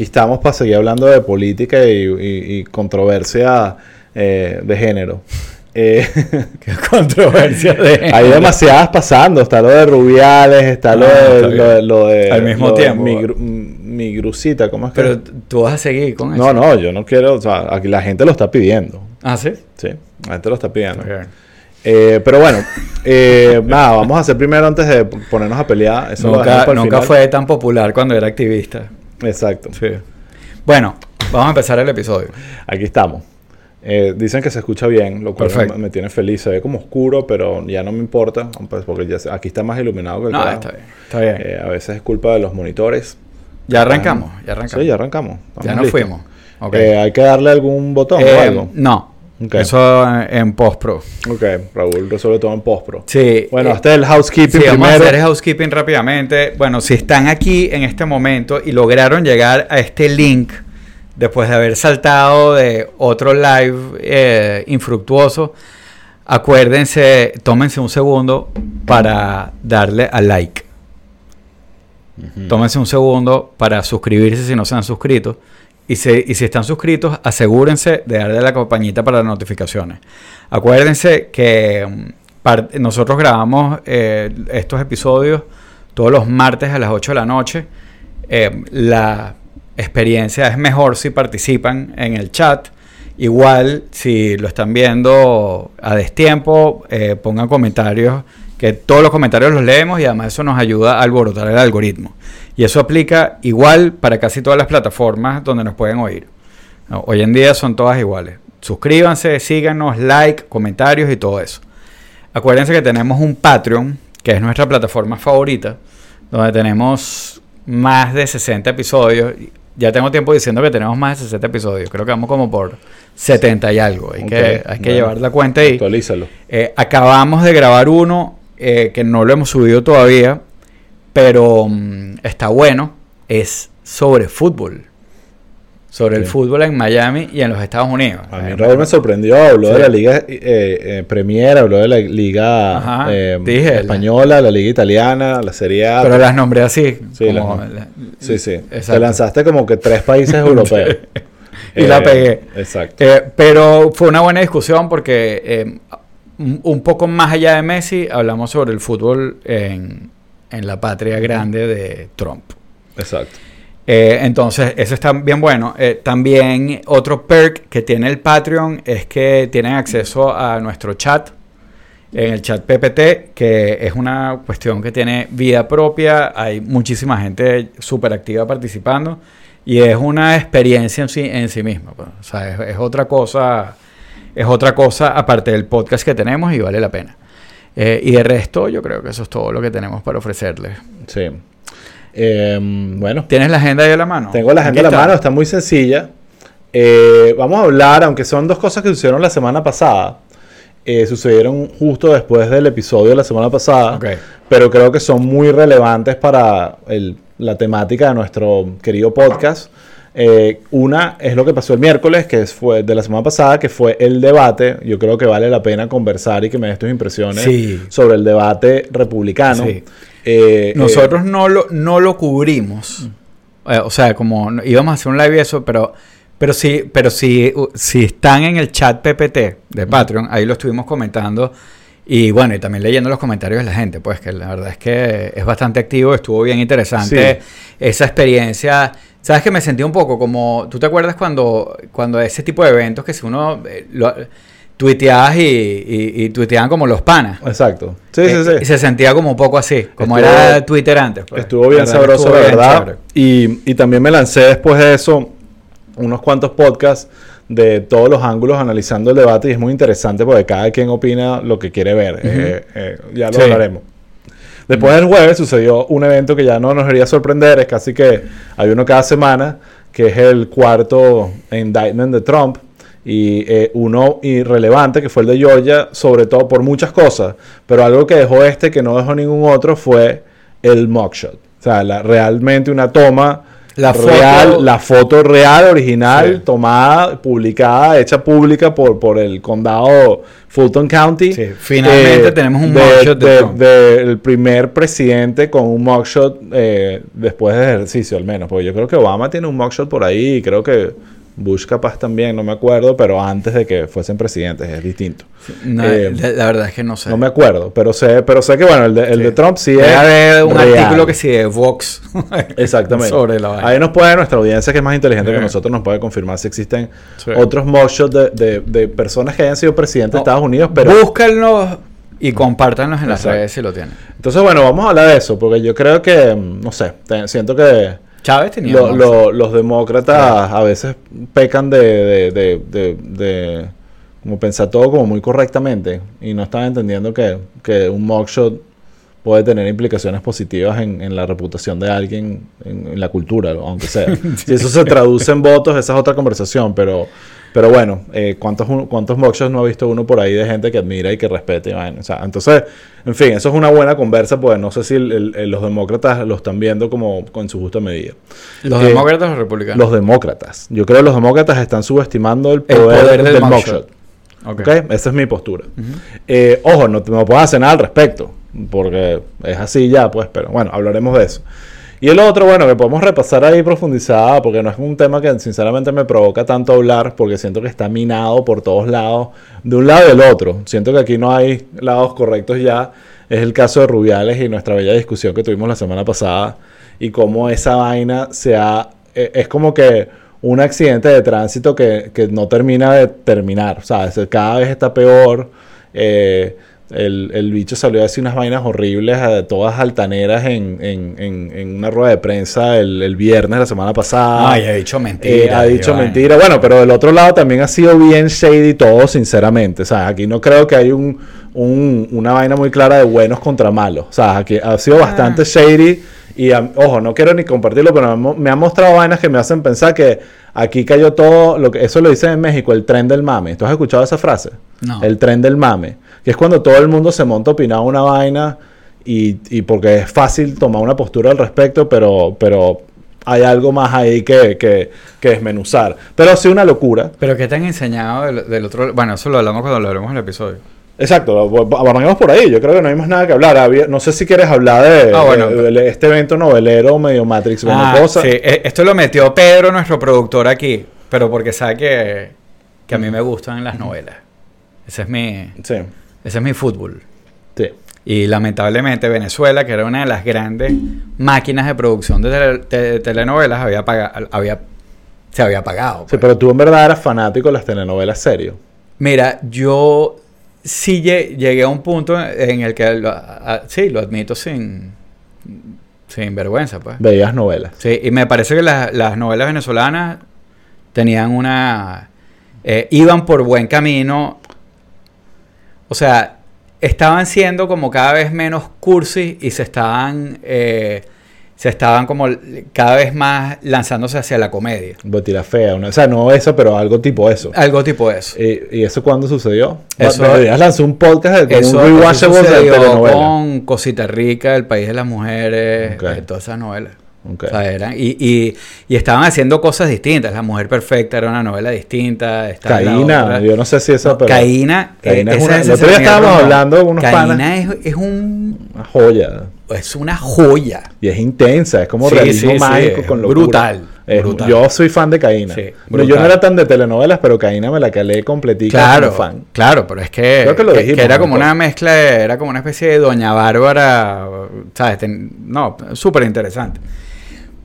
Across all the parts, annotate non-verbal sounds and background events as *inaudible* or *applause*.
aquí estamos para seguir hablando de política y, y- y controversia eh, de género. Eh, *laughs* Qué controversia de... *laughs* hay demasiadas pasando. Está lo de Rubiales, está lo, Ah, de, está lo, de, lo de- Al mismo lo de tiempo. Mi, gru- mi grucita, ¿cómo es que? Pero tú vas a seguir con eso. no, no, yo no quiero. O sea, aquí la gente lo está pidiendo. Ah, ¿sí? Sí, la gente lo está pidiendo. Eh, pero bueno, eh, *laughs* nada, vamos a hacer primero antes de ponernos a pelear. Eso lo Nunca, fue tan popular cuando era activista. Exacto. Sí. Bueno, vamos a empezar el episodio. Aquí estamos. Eh, dicen que se escucha bien, lo cual me, me tiene feliz. Se ve como oscuro, pero ya no me importa, pues, porque ya se- aquí está más iluminado que el No, carajo. está bien. Está bien. Eh, a veces es culpa de los monitores. ya arrancamos, ya arrancamos. Sí, ya arrancamos. Ya nos listos. fuimos. Ok. Eh, hay que darle algún botón Eh, o algo. No. Eso en, en post-pro. Ok, Raúl resuelve todo en postpro. Sí. Bueno, eh, hasta el housekeeping Sí, vamos a hacer el housekeeping rápidamente. Bueno, si están aquí en este momento y lograron llegar a este link después de haber saltado de otro live eh, infructuoso, acuérdense, tómense un segundo para darle a like. Tómense un segundo para suscribirse si no se han suscrito. Y, si están suscritos, asegúrense de darle la campanita para las notificaciones. Acuérdense que mm, nosotros grabamos eh, estos episodios todos los martes a las 8 de la noche. Eh, la experiencia es mejor si participan en el chat. Igual, si lo están viendo a destiempo, eh, pongan comentarios, que todos los comentarios los leemos y además eso nos ayuda a alborotar el algoritmo. Y eso aplica igual para casi todas las plataformas donde nos pueden oír. No, hoy en día son todas iguales. Suscríbanse, síganos, like, comentarios y todo eso. Acuérdense que tenemos un Patreon, que es nuestra plataforma favorita, donde tenemos más de 60 episodios. Ya tengo tiempo diciendo que tenemos más de 60 episodios. Creo que vamos como por 70 y algo. Hay que, hay que bueno. llevar la cuenta ahí. Actualízalo. Eh, acabamos de grabar uno eh, que no lo hemos subido todavía, pero mm, está bueno. Es sobre fútbol. Sobre el fútbol en Miami y en los Estados Unidos. A mí Eh, Raúl me sorprendió, habló Sí. de la liga eh, eh, Premier, habló de la liga Ajá, eh, dije, la- española, la liga italiana, la Serie A. Pero las nombré así. Sí, como las- la- Sí, sí. Exacto. Te lanzaste como que tres países *laughs* europeos. *laughs* Y la pegué. Exacto. Pero fue una buena discusión porque un un poco más allá de Messi hablamos sobre el fútbol en, en la patria grande de Trump. Exacto. Eh, entonces, eso está bien bueno. Eh, también otro perk que tiene el Patreon es que tienen acceso a nuestro chat, en el chat PPT, que es una cuestión que tiene vida propia. Hay muchísima gente súper activa participando y es una experiencia en sí, en sí misma. pues. O sea, es, es otra cosa, es otra cosa aparte del podcast que tenemos y vale la pena. Eh, y de resto, yo creo que eso es todo lo que tenemos para ofrecerles. Sí. Eh, bueno, ¿Tienes la agenda ahí a la mano? tengo la agenda en la mano, está muy sencilla. Eh, vamos a hablar, aunque son dos cosas que sucedieron la semana pasada. eh, sucedieron justo después del episodio de la semana pasada. Ok. pero creo que son muy relevantes para el- la temática de nuestro querido podcast. Eh, una es lo que pasó el miércoles, que fue de la semana pasada, que fue el debate. Yo creo que vale la pena conversar y que me des tus impresiones Sí. sobre el debate republicano. Sí. Eh, Nosotros no, lo, no lo cubrimos. Eh, o sea, como íbamos a hacer un live y eso, pero, pero sí, pero sí, si están en el chat PPT de Patreon, ahí lo estuvimos comentando. Y bueno, y también leyendo los comentarios de la gente, pues que la verdad es que es bastante activo, estuvo bien interesante esa experiencia. Sabes que me sentí un poco como, ¿tú te acuerdas cuando, cuando ese tipo de eventos que si uno eh, lo, tuiteabas y, y, y tuiteaban como los panas? Exacto. Sí, Eh, sí, Y sí. se sentía como un poco así, como Estuvo- era Twitter antes. pues. Estuvo bien verdad, sabroso, estuvo la bien verdad. Y, y también me lancé después de eso unos cuantos podcasts de todos los ángulos analizando el debate y es muy interesante porque cada quien opina lo que quiere ver. Eh, eh, ya lo Sí. hablaremos. Después del jueves sucedió un evento que ya no nos debería sorprender, es casi que hay uno cada semana, que es el cuarto indictment de Trump y eh, uno irrelevante que fue el de Georgia, sobre todo por muchas cosas, pero algo que dejó este que no dejó ningún otro fue el mugshot. O sea, la- realmente una toma La real, foto- la foto real, original, Sí. tomada, publicada, hecha pública por, por el condado Fulton County. Eh, Sí, finalmente tenemos un mugshot de de, Trump. del primer presidente con un mugshot eh, después del ejercicio, al menos. Porque yo creo que Obama tiene un mugshot por ahí y creo que Bush capaz también, no me acuerdo, pero antes de que fuesen presidentes, es distinto. No, Eh, la, la verdad es que no sé. No me acuerdo, pero sé, pero sé que bueno, el de, el Sí. de Trump sí Debe es. un real. artículo que sí de Vox. *laughs* Exactamente. Sobre la vaina. Ahí nos puede, nuestra audiencia que es más inteligente que nosotros, nos puede confirmar si existen otros mugshots de, de, de personas que hayan sido presidentes de Estados Unidos, pero. Búscanlos y compártanlos en las redes si lo tienen. Entonces, bueno, vamos a hablar de eso, porque yo creo que, mm, no sé, te- siento que Chávez tenía lo- un lo- los demócratas a veces pecan de, de, de, de- de como pensar todo como muy correctamente y no están entendiendo que, que un mugshot puede tener implicaciones positivas en, en la reputación de alguien, en, en la cultura, aunque sea. *laughs* Si eso se traduce en votos, esa es otra conversación, pero, pero bueno, eh, ¿cuántos, ¿cuántos mugshots no ha visto uno por ahí de gente que admira y que respete? y vaina? O sea, entonces, en fin, eso es una buena conversa, pues no sé si el- el- el- los demócratas lo están viendo como con su justa medida. ¿Los Eh, demócratas o los republicanos? Los demócratas. Yo creo que los demócratas están subestimando el El poder, del del, mugshot. mugshot. Ok. ¿ok? Esa es mi postura. Eh, ojo, no, te- no puedo hacer nada al respecto, porque es así ya, pues, pero bueno, hablaremos de eso. Y el otro, bueno, que podemos repasar ahí profundizada, porque no es un tema que sinceramente me provoca tanto hablar, porque siento que está minado por todos lados, de un lado y del otro. Siento que aquí no hay lados correctos ya. Es el caso de Rubiales y nuestra bella discusión que tuvimos la semana pasada, y cómo esa vaina se ha... eh, es como que un accidente de tránsito que, que no termina de terminar. O sea, es- cada vez está peor. Eh, el, el bicho salió a decir unas vainas horribles, eh, todas altaneras, en, en, en, en una rueda de prensa el, el viernes, la semana pasada. Ay, ha dicho Eh, mentira. ha dicho mentira. Bueno, pero del otro lado también ha sido bien shady todo, sinceramente. O sea, aquí no creo que hay un, un- una vaina muy clara de buenos contra malos. O sea, aquí ha sido bastante shady. Y a- ojo, no quiero ni compartirlo, pero me, han mostrado vainas que me hacen pensar que aquí cayó todo. lo que Eso lo dicen en México, el tren del mame. ¿Tú has escuchado esa frase? No. El tren del mame. Que es cuando todo el mundo se monta a opinar una vaina. Y, y porque es fácil tomar una postura al respecto, pero, pero hay algo más ahí que, que, que desmenuzar. Pero sí una locura. Pero ¿qué te han enseñado del, del otro? Bueno, eso lo hablamos cuando lo hablemos en el episodio. Exacto, arrancamos por ahí. Yo creo que no hay más nada que hablar. No sé si quieres hablar de, Ah, bueno. de- de este evento novelero medio Matrix Ah, cosa. sí, eh, esto lo metió Pedro, nuestro productor aquí, pero porque sabe que, que a mí me gustan las novelas. Ese es mi, Sí, ese es mi fútbol. sí. Y lamentablemente Venezuela, que era una de las grandes máquinas de producción de, tele- de telenovelas, había paga- había, se había pagado. Sí, pues. pero tú en verdad eras fanático de las telenovelas serio. Mira, yo sí lle- llegué a un punto en el que, lo- a- sí, lo admito sin, sin vergüenza, pues. Veías novelas. Sí, y me parece que las, las novelas venezolanas tenían una... eh, iban por buen camino. O sea, estaban siendo como cada vez menos cursi y se estaban... eh, se estaban como cada vez más lanzándose hacia la comedia. La Fea. o sea, no eso, pero algo tipo eso. Algo tipo eso. ¿Y, y eso cuándo sucedió? Eso- Deberías lanzar un podcast de Eso, un rewatchable de telenovela. con Cosita Rica, El País de las Mujeres, Ok. eh, todas esas novelas. Ok. O sea, eran- y, y, y estaban haciendo cosas distintas. La Mujer Perfecta era una novela distinta. Caína, yo no sé si esa, No, pero Caína, Caína eh, es esa una- es el otro día estábamos hablando con unos Caína es, es un una joya. Es una joya. Y es intensa, es como Sí, realismo sí, mágico con locura. brutal, Es- brutal. Yo soy fan de Caína. No, yo no era tan de telenovelas, pero Caína me la calé completica Claro, como fan. claro, pero es que, Creo que lo dijimos, que era ¿no? como una mezcla, de- era como una especie de Doña Bárbara, ¿sabes? Ten- no, súper interesante.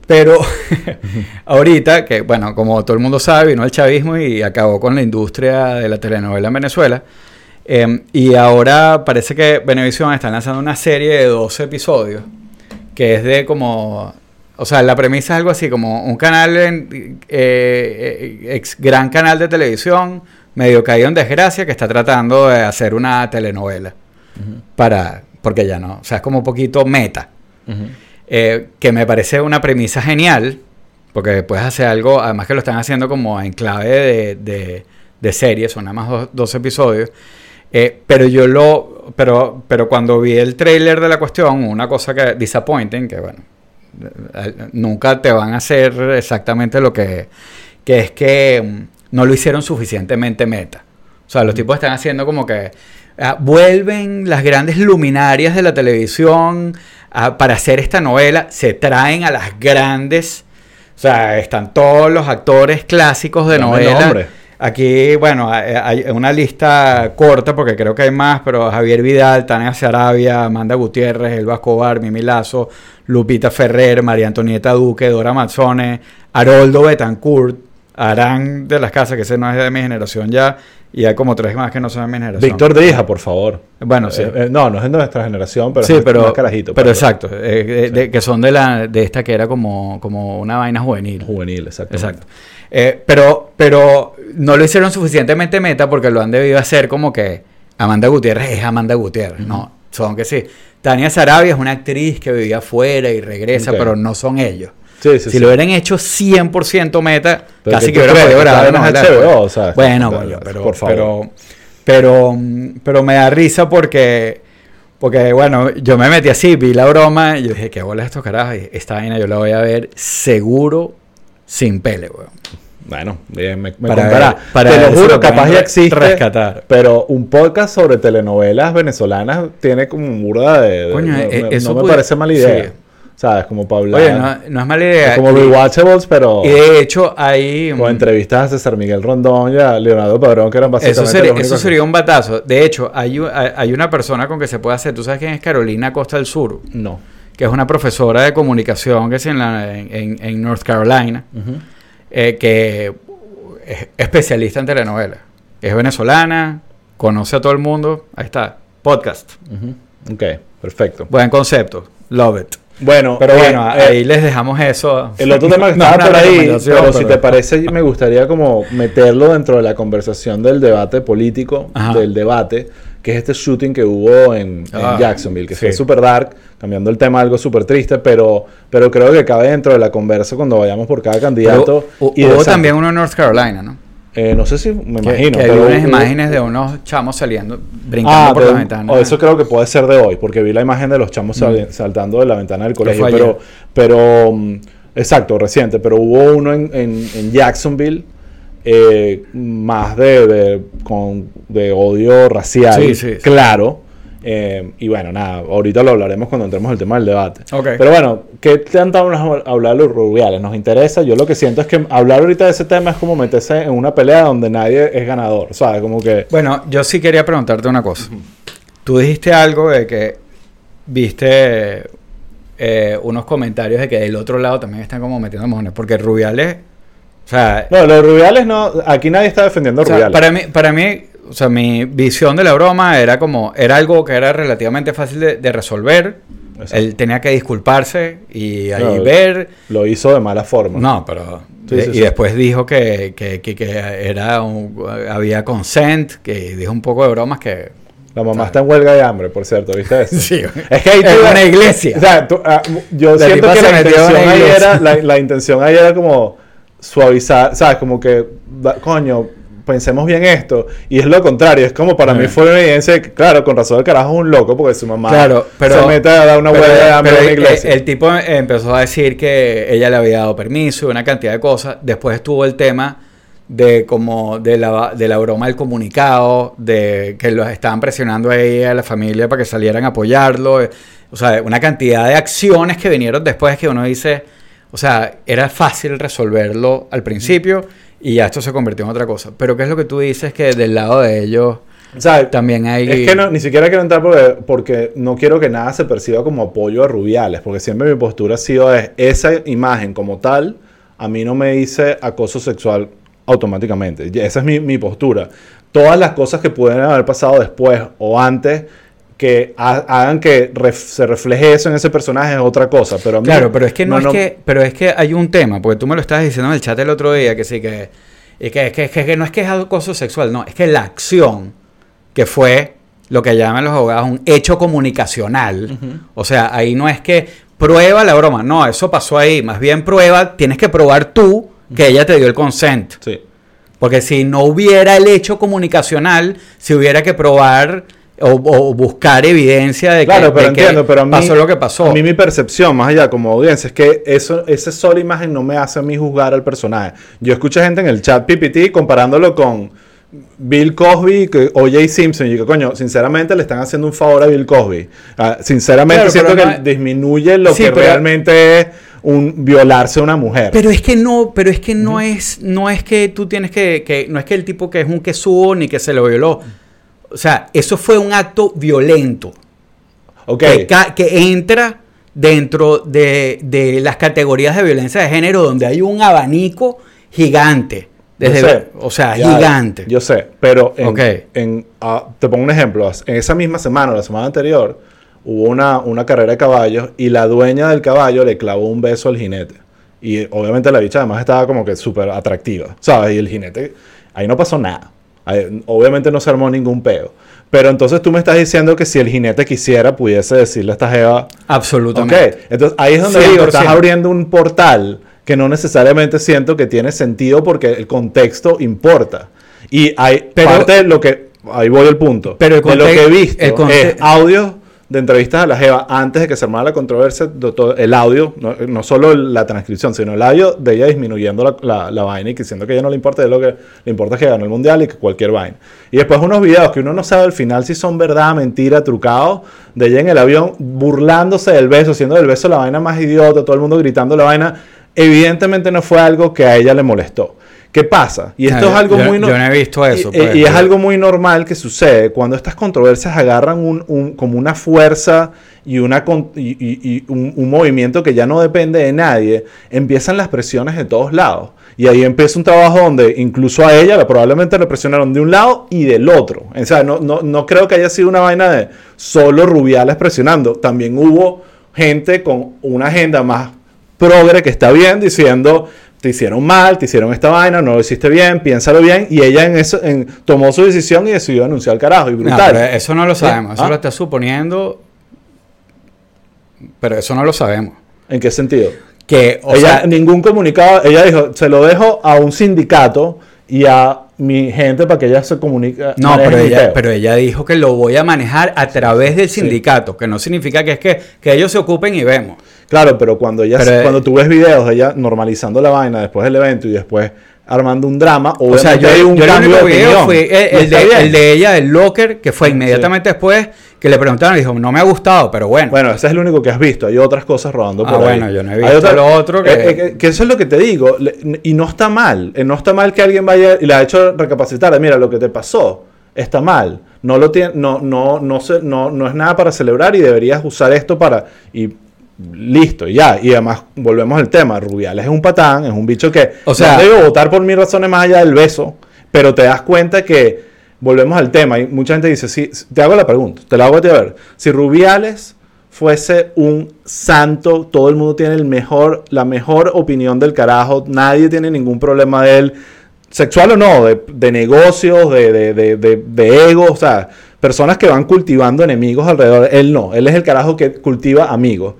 Pero *laughs* ahorita, que bueno, como todo el mundo sabe, vino el chavismo y acabó con la industria de la telenovela en Venezuela. Eh, y ahora parece que Venevisión está lanzando una serie de 12 episodios, que es de como... O sea, la premisa es algo así, como un canal, en- eh, eh, ex gran canal de televisión, medio caído en desgracia, que está tratando de hacer una telenovela. Para... Porque ya no, o sea, es como un poquito meta. Eh, que me parece una premisa genial, porque puedes hacer algo, además que lo están haciendo como en clave de, de, de serie, son nada más dos, dos episodios. Eh, pero yo lo, pero, pero cuando vi el trailer de la cuestión, una cosa que disappointing, que bueno, eh, nunca te van a hacer exactamente lo que, que es que mm, no lo hicieron suficientemente meta. O sea, los tipos están haciendo como que ah, vuelven las grandes luminarias de la televisión ah, para hacer esta novela, se traen a las grandes, o sea, están todos los actores clásicos de Dame novela. nombre. Aquí, bueno, hay una lista corta porque creo que hay más, pero Javier Vidal, Tania Sarabia, Amanda Gutiérrez, Elba Escobar, Mimi Lazo, Lupita Ferrer, María Antonieta Duque, Dora Mazzone, Haroldo Betancourt, Arán de las Casas, que ese no es de mi generación ya, y hay como tres más que no son de mi generación. Víctor Drija, por favor. Bueno, sí. Eh, eh, no, no es de nuestra generación, pero sí, es pero, más carajito. pero exacto, eh, de- de- que son de la de esta que era como, como una vaina juvenil. Juvenil, exacto. Exacto. Eh, pero, pero no lo hicieron suficientemente meta porque lo han debido hacer como que Amanda Gutiérrez es Amanda Gutiérrez. No, son que sí. Tania Sarabia es una actriz que vivía afuera y regresa, pero no son ellos. Sí, sí, si sí. lo hubieran hecho 100% meta, Pero casi ¿qué que hubiera podido grabar una o sea, Bueno, pero- coño, pero, por favor. pero, pero, pero me da risa porque, porque, bueno, yo me metí así, vi la broma y yo dije, ¿qué bola estos carajos? Esta vaina yo la voy a ver seguro sin pele, weón. Bueno, bien, me, me Para contará. ver- para Te ver lo juro, capaz ya existe. rescatar. Pero un podcast sobre telenovelas venezolanas tiene como un burda de. Coño, no, eh, me- eso no me puede- parece mala idea. sí. ¿Sabes? Como para hablar. Oye, no, no es mala idea. es como rewatchables, pero. y de hecho, hay... O entrevistas a César Miguel Rondón y a Leonardo Padrón, que eran básicamente. Eso sería, eso sería un batazo. De hecho, hay hay una persona con que se puede hacer. ¿Tú sabes quién es Carolina Costa del Sur? No. Que es una profesora de comunicación que es en, la, en, en- North Carolina. eh, que es especialista en telenovelas. Es venezolana, conoce a todo el mundo. Ahí está, podcast. Ujú. Ok, perfecto. Buen concepto, love it. Bueno, Pero eh, bueno, eh, ahí les dejamos eso. El otro *laughs* tema que estaba por ahí, pero si te parece, *laughs* me gustaría como meterlo dentro de la conversación del debate político, Ajá. del debate, que es este shooting que hubo en, en Ah, Jacksonville, que sí. fue súper dark, cambiando el tema algo súper triste, pero, pero creo que cabe dentro de la conversa cuando vayamos por cada candidato. y hubo también uno en North Carolina, ¿no? Eh, no sé si me imagino. que hay pero unas imágenes de unos chamos saliendo, brincando Ah, por de- las ventanas. o eso creo que puede ser de hoy, porque vi la imagen de los chamos sali- saltando de la ventana del colegio. Pero, pero mm, exacto, reciente. Pero hubo uno en, en- en Jacksonville eh, más de, de- con, de odio racial, Sí, sí, sí. claro. Eh, y bueno, nada, ahorita lo hablaremos cuando entremos al tema del debate. Ok. Pero bueno, ¿qué tanto vamos a hablar de los rubiales? ¿Nos interesa? Yo lo que siento es que hablar ahorita de ese tema es como meterse en una pelea donde nadie es ganador, ¿sabes? Como que... Bueno, yo sí quería preguntarte una cosa. Tú dijiste algo de que viste eh, unos comentarios de que del otro lado también están como metiendo mojones. Porque Rubiales, o sea, No, los Rubiales no. Aquí nadie está defendiendo a o sea, Rubiales. para mí, para mí, o sea, mi visión de la broma era como, era algo que era relativamente fácil de, de resolver. Exacto. Él tenía que disculparse y ahí Claro. ver. Lo hizo de mala forma. No, pero Sí, y, sí, y sí. después dijo que, que, que- que era un- había consent, que dijo un poco de bromas que La mamá está en huelga de hambre, por cierto, ¿viste *laughs* eso? Sí. Es que ahí tú- una iglesia. O sea, tú- ah, yo La siento que la intención, ahí era, la, la intención ahí era como suavizar, ¿sabes? Como que, coño, pensemos bien esto. Y es lo contrario, es como para Sí. mí fue una evidencia de que, claro, con razón el carajo es un loco porque su mamá Claro, pero se mete a dar una huelga de el- iglesia. El, tipo empezó a decir que ella le había dado permiso y una cantidad de cosas. Después estuvo el tema de como de la, de la broma del comunicado, de que los estaban presionando a ella, a la familia, para que salieran a apoyarlo. eh, O sea, una cantidad de acciones que vinieron después que uno dice, o sea, era fácil resolverlo al principio y ya esto se convirtió en otra cosa. Pero ¿qué es lo que tú dices que del lado de ellos O sea, también hay... Es que no, ni siquiera quiero entrar porque, porque no quiero que nada se perciba como apoyo a Rubiales, porque siempre mi postura ha sido es, esa imagen como tal, a mí no me dice acoso sexual automáticamente. Y Esa es mi, mi postura. Todas las cosas que pueden haber pasado después o antes que ha- hagan que ref- se refleje eso en ese personaje es otra cosa. Pero a mí- Claro, pero es que no, es que, pero es que hay un tema, porque tú me lo estabas diciendo en el chat el otro día, que sí que, y que, que, que- que no es que es acoso sexual, no, es que la acción que fue lo que llaman los abogados un hecho comunicacional, o sea, ahí no es que prueba la broma, no, eso pasó ahí, más bien prueba, tienes que probar tú que ella te dio el consent. Sí. Porque si no hubiera el hecho comunicacional, si hubiera que probar o, o buscar evidencia de que, Claro, pero de que entiendo, pero a mí, pasó lo que pasó. A mí mi percepción, más allá como audiencia, es que eso, esa sola imagen no me hace a mí juzgar al personaje. Yo escucho gente en el chat PPT comparándolo con Bill Cosby que- o Jay Simpson. Y digo, coño, sinceramente le están haciendo un favor a Bill Cosby. Ah, sinceramente Claro, siento pero que no- disminuye lo Sí, que pero- realmente es un violarse a una mujer. Pero es que no, pero es que no es, no es que tú tienes que, que, no es que el tipo que es un quesudo ni que se lo violó. O sea, eso fue un acto violento. ok. que, entra dentro de, de las categorías de violencia de género donde hay un abanico gigante. Desde, Yo sé. O sea, Ya, gigante. Yo sé, pero en, Ok. en, ah, te pongo un ejemplo. En esa misma semana, la semana anterior, hubo una, una carrera de caballos y la dueña del caballo le clavó un beso al jinete. Y obviamente la bicha además estaba como que súper atractiva, ¿sabes? Y el jinete, ahí no pasó nada. Obviamente no se armó ningún peo. Pero entonces tú me estás diciendo que si el jinete quisiera, pudiese decirle a esta jeva, Absolutamente. Ok, entonces ahí es donde digo, 100%. estás abriendo un portal que no necesariamente siento que tiene sentido porque el contexto importa. Y hay Pero- parte de lo que, ahí voy al punto, Pero el de lo que he visto el es audios de entrevistas a la Jeva antes de que se armara la controversia, el audio, no, solo la transcripción, sino el audio de ella disminuyendo la, la- la vaina y diciendo que a ella no le importa, de lo que le importa es que ganó el mundial y que cualquier vaina. Y después unos videos que uno no sabe al final si son verdad, mentira, trucados, de ella en el avión burlándose del beso, haciendo del beso la vaina más idiota, todo el mundo gritando la vaina. Evidentemente no fue algo que a ella le molestó. ¿Qué pasa? Y esto No, es algo yo- muy... yo no he visto eso, Y, pues, y es pero- algo muy normal que sucede cuando estas controversias agarran un, un- como una fuerza y, una, y, y- un, un movimiento que ya no depende de nadie, empiezan las presiones de todos lados. Y ahí empieza un trabajo donde incluso a ella la- probablemente le presionaron de un lado y del otro. O sea, no, no, no creo que haya sido una vaina de solo Rubiales presionando. También hubo gente con una agenda más progre que está bien diciendo te hicieron mal, te hicieron esta vaina, no lo hiciste bien, piénsalo bien y ella en eso en- tomó su decisión y decidió anunciar el carajo y No, brutal. pero eso no lo sabemos. Eso ¿Ah? lo está suponiendo. Pero eso no lo sabemos. ¿En qué sentido? Que, o ella sea, ningún comunicado, ella dijo, se lo dejo a un sindicato y a mi gente para que ella se comunique. No, pero ella, peo". pero ella dijo que lo voy a manejar a través del sindicato, que no significa que es que, que ellos se ocupen y vemos. Claro, pero cuando ella, Pero, cuando tú ves videos de ella normalizando la vaina después del evento y después armando un drama, O sea, yo, hay un yo el cambio único de video opinión. fue el, el de, el de ella, el locker, que fue inmediatamente después que le preguntaron y dijo, no me ha gustado, pero bueno. Bueno, ese es el único que has visto. Hay otras cosas rodando Ah, por ahí. bueno, yo no he Hay visto otra- lo otro que- Eh, eh, que eso es lo que te digo. Y no está mal. Eh, No está mal que alguien vaya y le ha hecho recapacitar. Mira, lo que te pasó está mal. No, lo tiene, no, no, no, se- no, no es nada para celebrar y deberías usar esto para... Y listo, ya. Y además, volvemos al tema. Rubiales es un patán, es un bicho que... O sea- no debe votar por mil razones más allá del beso. Pero te das cuenta que... Volvemos al tema. Y mucha gente dice, sí, te hago la pregunta. Te la hago a ti a ver. Si Rubiales fuese un santo, todo el mundo tiene el mejor, la mejor opinión del carajo, nadie tiene ningún problema de él, sexual o no, de, de negocios, de, de- de ego, o sea, personas que van cultivando enemigos alrededor, él no, él es el carajo que cultiva amigos.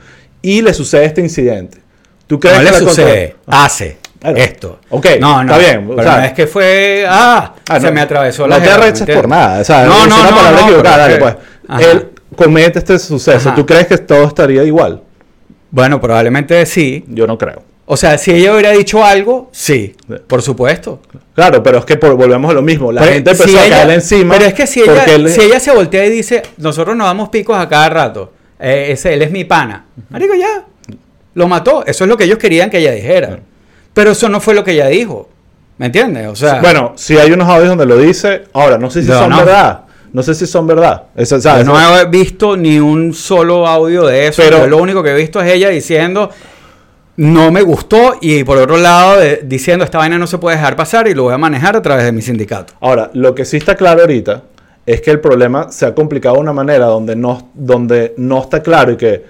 Y le sucede este incidente. ¿Tú crees no que le sucede, contra- hace esto. ok, no, no, está bien, o Pero sea- no es que fue, ah, Ah, se no, me atravesó no la te jeva, ¿me arreches por nada, o sea, No, es no, una no, palabra no, equivocada, dale, es pues. Ajá. Él comete este suceso, Ajá. ¿tú crees que todo estaría igual? Bueno, probablemente sí. Yo no creo. O sea, si ella hubiera dicho algo, sí, por supuesto. Claro, pero es que por- volvemos a lo mismo. La Pero gente empezó si a ella- caerle encima. Pero es que si ella, él- si ella se voltea y dice, nosotros nos damos picos a cada rato, eh, ese, él es mi pana. Marico, ya, lo mató. Eso es lo que ellos querían que ella dijera. Pero eso no fue lo que ella dijo. ¿Me entiendes? O sea, Bueno, si hay unos audios donde lo dice. Ahora, no sé si No, son no. verdad. No sé si son verdad. No he visto ni un solo audio de eso. Pero- lo único que he visto es ella diciendo, no me gustó, y por otro lado, de- diciendo, esta vaina no se puede dejar pasar y lo voy a manejar a través de mi sindicato. Ahora, lo que sí está claro ahorita es que el problema se ha complicado de una manera donde no, donde no está claro y que.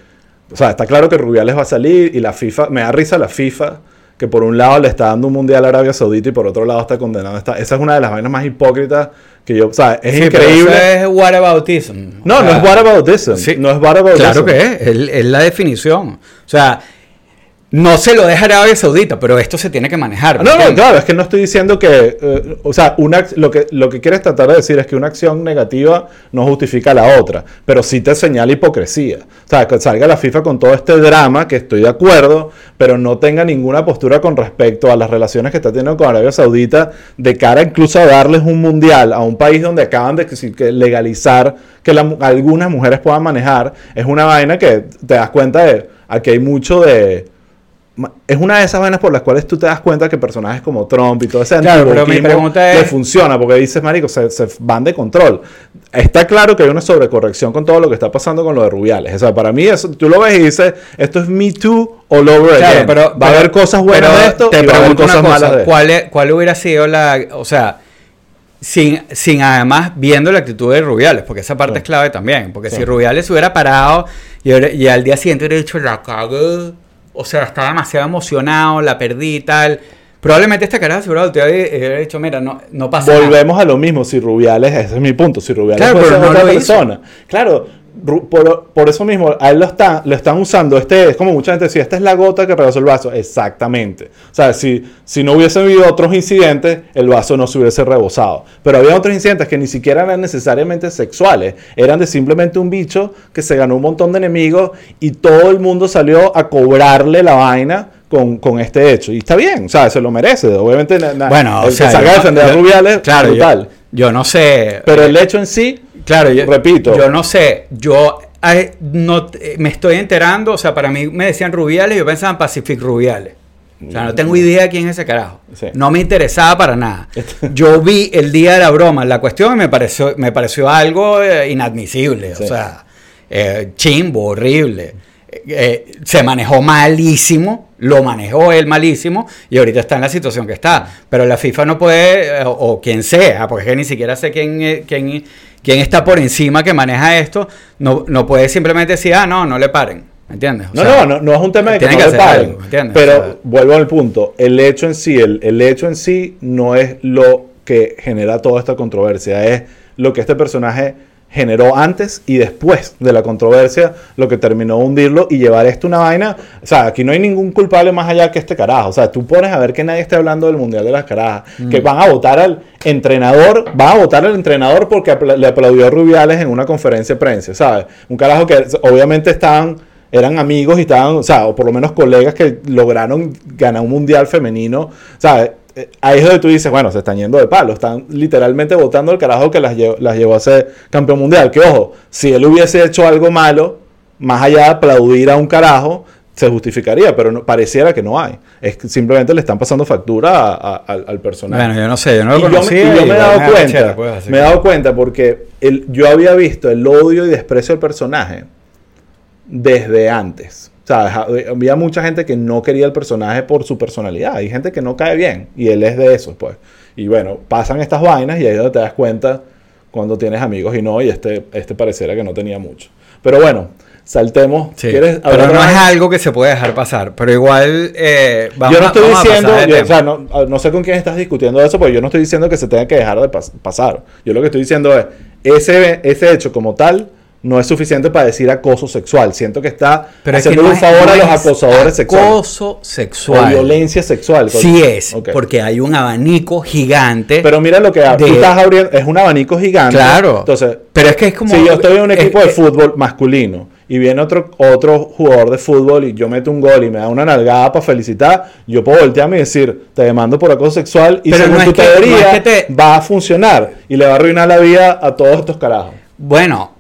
O sea, está claro que Rubiales va a salir y la FIFA. Me da risa la FIFA. Que por un lado le está dando un mundial a Arabia Saudita y por otro lado está condenando. Esta, esa es una de las vainas más hipócritas que yo. O sea, es Sí, pero increíble. eso es whataboutism. No, O no sea, es whataboutism. sí. No es whataboutism. Claro que es, es, es la definición. O sea, no se lo deja Arabia Saudita, pero esto se tiene que manejar. No, no, claro, es que no estoy diciendo que, eh, o sea, una, lo, que, lo que quieres tratar de decir es que una acción negativa no justifica la otra, pero sí te señala hipocresía. O sea, que salga la FIFA con todo este drama, que estoy de acuerdo, pero no tenga ninguna postura con respecto a las relaciones que está teniendo con Arabia Saudita, de cara incluso a darles un mundial a un país donde acaban de legalizar que algunas mujeres puedan manejar, es una vaina que te das cuenta de, aquí hay mucho de es una de esas vainas por las cuales tú te das cuenta que personajes como Trump y todo ese claro, pero mi pregunta es... funciona, porque dices, marico, se, van de control. Está claro que hay una sobrecorrección con todo lo que está pasando con lo de Rubiales. O sea, para mí eso, tú lo ves y dices, esto es Me Too all over again. Pero, va a haber cosas buenas de esto te y va a haber cosas malas de ¿cuál, ¿Cuál hubiera sido la... O sea... Sin, sin, además viendo la actitud de Rubiales, porque esa parte es clave también. Porque si Rubiales hubiera parado y, y, al día siguiente hubiera dicho la cago o sea, estaba demasiado emocionado, la perdí y tal. Probablemente esta cara se hubiera hubiera dicho, mira, no, no pasa Volvemos a lo mismo, si Rubiales, ese es mi punto, si Rubiales claro, no otra persona. Claro, por, eso mismo, a él lo, está, lo están usando. Este es como mucha gente decía, esta es la gota que rebasó el vaso. Exactamente. O sea, si, si no hubiesen habido otros incidentes, el vaso no se hubiese rebosado. Pero había otros incidentes que ni siquiera eran necesariamente sexuales. Eran de simplemente un bicho que se ganó un montón de enemigos y todo el mundo salió a cobrarle la vaina. Con, con, este hecho. Y está bien, o sea, se lo merece. Obviamente, bueno, o sea, salga a defender a Rubiales, claro, brutal. Yo, no sé. Pero el hecho en sí Claro, yo, repito. Yo no sé, yo no, me estoy enterando, o sea, para mí me decían Rubiales yo pensaba en Pacific Rubiales. O sea, no tengo idea de quién es ese carajo. No me interesaba para nada. *laughs* Yo vi el día de la broma, la cuestión me pareció, me pareció algo eh, inadmisible. O sea, eh, chimbo, horrible. Eh, se manejó malísimo, lo manejó él malísimo y ahorita está en la situación que está. Pero la FIFA no puede, o, quien sea, porque ni siquiera sé quién, quién quien está por encima que maneja esto, no, no puede simplemente decir, ah, no, no le paren. ¿Me entiendes? no, no, no, no es un tema de que, no le paren. pero vuelvo al punto. El hecho en sí, el, el hecho en sí no es lo que genera toda esta controversia. Es lo que este personaje generó antes y después de la controversia, lo que terminó de hundirlo y llevar esto una vaina. O sea, aquí no hay ningún culpable más allá que este carajo. O sea, tú pones a ver que nadie esté hablando del Mundial de las Carajas, mm. que van a votar al entrenador, van a votar al entrenador porque le aplaudió a Rubiales en una conferencia de prensa, ¿sabes? Un carajo que obviamente estaban eran amigos y estaban, o sea, o por lo menos colegas que lograron ganar un mundial femenino, ¿sabes? Eh, ahí es donde tú dices, bueno, se están yendo de palo, están literalmente votando el carajo que las, llevó, las llevó a ser campeón mundial. Que ojo, si él hubiese hecho algo malo, más allá de aplaudir a un carajo, se justificaría, pero no, pareciera que no hay. Es que simplemente le están pasando factura al personaje. Bueno, yo no sé, yo no lo conocía. Y yo, me he dado cuenta, pues, me he dado cuenta porque el, yo había visto el odio y desprecio al personaje desde antes. O sea, había mucha gente que no quería el personaje por su personalidad. Hay gente que no cae bien y él es de esos, pues. Y bueno, pasan estas vainas y ahí es donde te das cuenta cuando tienes amigos y no, y este, este pareciera que no tenía mucho. Pero bueno, saltemos. ¿Quieres pero no es algo que se puede dejar pasar. Pero igual, eh, Yo no estoy diciendo, o sea, no, no, sé con quién estás discutiendo eso, porque yo no estoy diciendo que se tenga que dejar de pasar. Yo lo que estoy diciendo es, ese, ese hecho como tal no es suficiente para decir acoso sexual. Siento que está haciendo un favor a los acosadores sexuales. Acoso sexual. O violencia sexual. Sí es, porque hay un abanico gigante. Pero mira lo que tú estás abriendo, es un abanico gigante. Claro. Entonces, pero es que es como si yo estoy en un equipo de fútbol masculino y viene otro otro jugador de fútbol y yo meto un gol y me da una nalgada para felicitar, yo puedo voltearme y decir, te demando por acoso sexual y según tu teoría va a funcionar y le va a arruinar la vida a todos estos carajos. Bueno,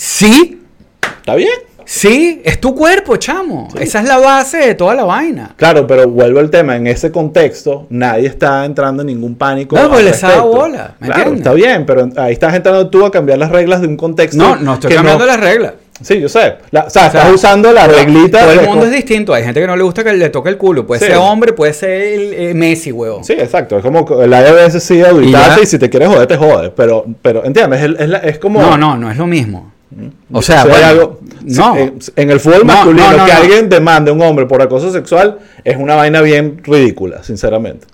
Sí. ¿Está bien? Sí, es tu cuerpo, chamo. Esa es la base de toda la vaina. Claro, pero vuelvo al tema. En ese contexto, nadie está entrando en ningún pánico. No, pues les da bola. ¿me claro, está bien, pero ahí estás entrando tú a cambiar las reglas de un contexto. No, no estoy cambiando las reglas. Sí, yo sé. o, sea, estás usando la reglita. Todo el mundo es distinto. Hay gente que no le gusta que le toque el culo. Puede ser hombre, puede ser el, eh, Messi, huevón. Sí, exacto. Es como el veces sí y, y, si te quieres joder, te jodes. Pero, pero ¿entiendes? Es, es, es como. No, no, no es lo mismo. O sea, no. En, el fútbol masculino, que alguien demande a un hombre por acoso sexual es una vaina bien ridícula, sinceramente.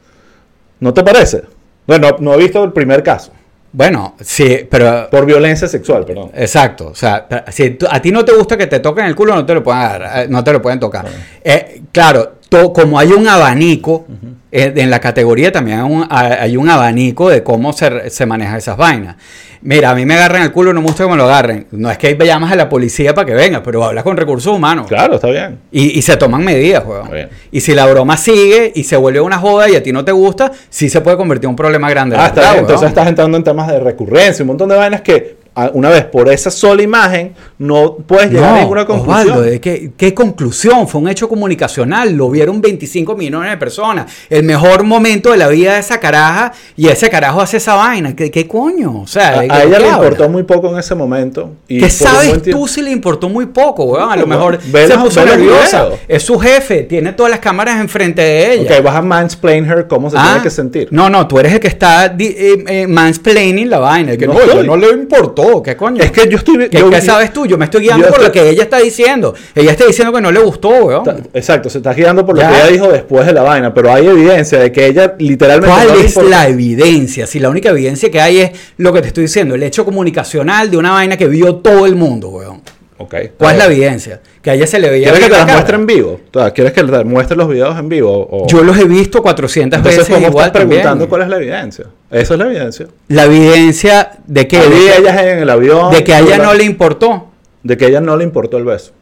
¿No te parece? Bueno, no he visto el primer caso. Bueno, sí, pero Por violencia sexual, perdón. Exacto, o sea, si a ti no te gusta que te toquen el culo, no te lo pueden agarrar, eh, no te lo pueden tocar. Eh, claro, to- como hay un abanico, eh, en la categoría también hay un, hay- hay un abanico de cómo se, se manejan esas vainas. Mira, a mí me agarran el culo, no me gusta que me lo agarren. No es que llamas a la policía para que venga, pero hablas con recursos humanos. Claro, está bien. Y, y se toman medidas, weón. Y si la broma sigue y se vuelve una joda y a ti no te gusta, sí se puede convertir en un problema grande. de Ah, está bien. Entonces estás entrando en temas de recurrencia, un montón de vainas que una vez por esa sola imagen no puedes llegar a ninguna conclusión. Osvaldo, ¿de qué, qué conclusión? Fue un hecho comunicacional, lo vieron 25 millones de personas. El mejor momento de la vida de esa caraja y ese carajo hace esa vaina. ¿Qué, qué coño? O sea, a, ¿de a qué ella le habla? importó muy poco en ese momento. y ¿Qué sabes tú si le importó muy poco, weón? A lo mejor ve se puso nerviosa. Es su jefe, tiene todas las cámaras enfrente de ella. Ok, vas a mansplain her cómo se Ah, tiene que sentir. No, no, tú eres el que está eh, eh, mansplaining la vaina. el Que No no, no le importó. ¿Qué coño? Es que yo estoy... ¿Qué, yo- qué sabes tú? Yo me estoy guiando por lo que ella está diciendo. Ella está diciendo que no le gustó, weón. Exacto, se está guiando por lo Ya. que ella dijo después de la vaina, pero hay evidencia de que ella literalmente... ¿Cuál no es la evidencia? Si la única evidencia que hay es lo que te estoy diciendo, el hecho comunicacional de una vaina que vio todo el mundo, weón. ¿Cuál es la evidencia? Que a ella se le veía ¿Quieres que te la las muestre en vivo? O sea, ¿Quieres que te muestre los videos en vivo? O... Yo los he visto 400 Entonces, veces ¿cómo igual estás preguntando también. cuál es la evidencia? Esa es la evidencia. La evidencia de que, Que vi de, ellas en el avión. de que a ella la- no le importó. De que a ella no le importó el beso.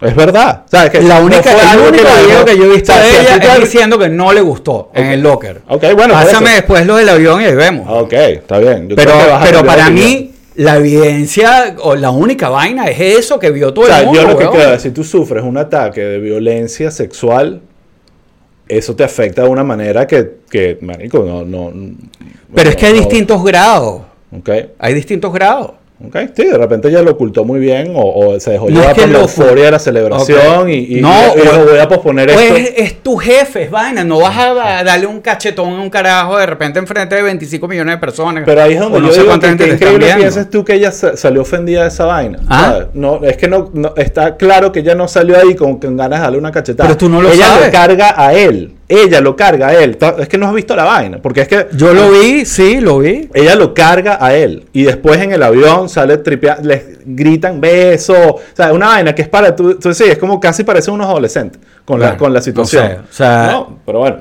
Es verdad. Que La no única, el único la video que yo he visto o sea, de ella te- es diciendo que no le gustó en el locker. Ok, bueno, Pásame eso. después lo del avión y ahí vemos. Ok, está bien. Yo Pero, que pero para mí, la evidencia o la única vaina es eso que vio todo O sea, el mundo. yo lo que weón. si tú sufres un ataque de violencia sexual, eso te afecta de una manera que, que marico, no, no. Pero es que hay no- distintos grados. Ok, Hay distintos grados. Ok. Sí, de repente ella lo ocultó muy bien o, o se dejó No llevar es que por la euforia de la celebración y, y, No, y dijo, o- voy a posponer Pues esto. es, es tu jefe, es vaina. No vas a darle un cachetón a un carajo de repente enfrente de 25 millones de personas. Pero ahí es donde no yo sé digo que, que increíble piensas tú que ella sa- salió ofendida de esa vaina. Ah. ¿sabes? No, es que no, no- está claro que ella no salió ahí con, con ganas de darle una cachetada. Pero tú no lo ella sabes. lo carga a él. Ella lo carga a él. Es que no has visto la vaina. Porque es que Yo lo vi, sí, lo vi. ella lo carga a él. Y después en el avión sale tripeando, les gritan besos. O sea, una vaina que es para tú. Tú sí, es como casi parece unos adolescentes con, la, con la No situación. sé, o sea- No, pero bueno.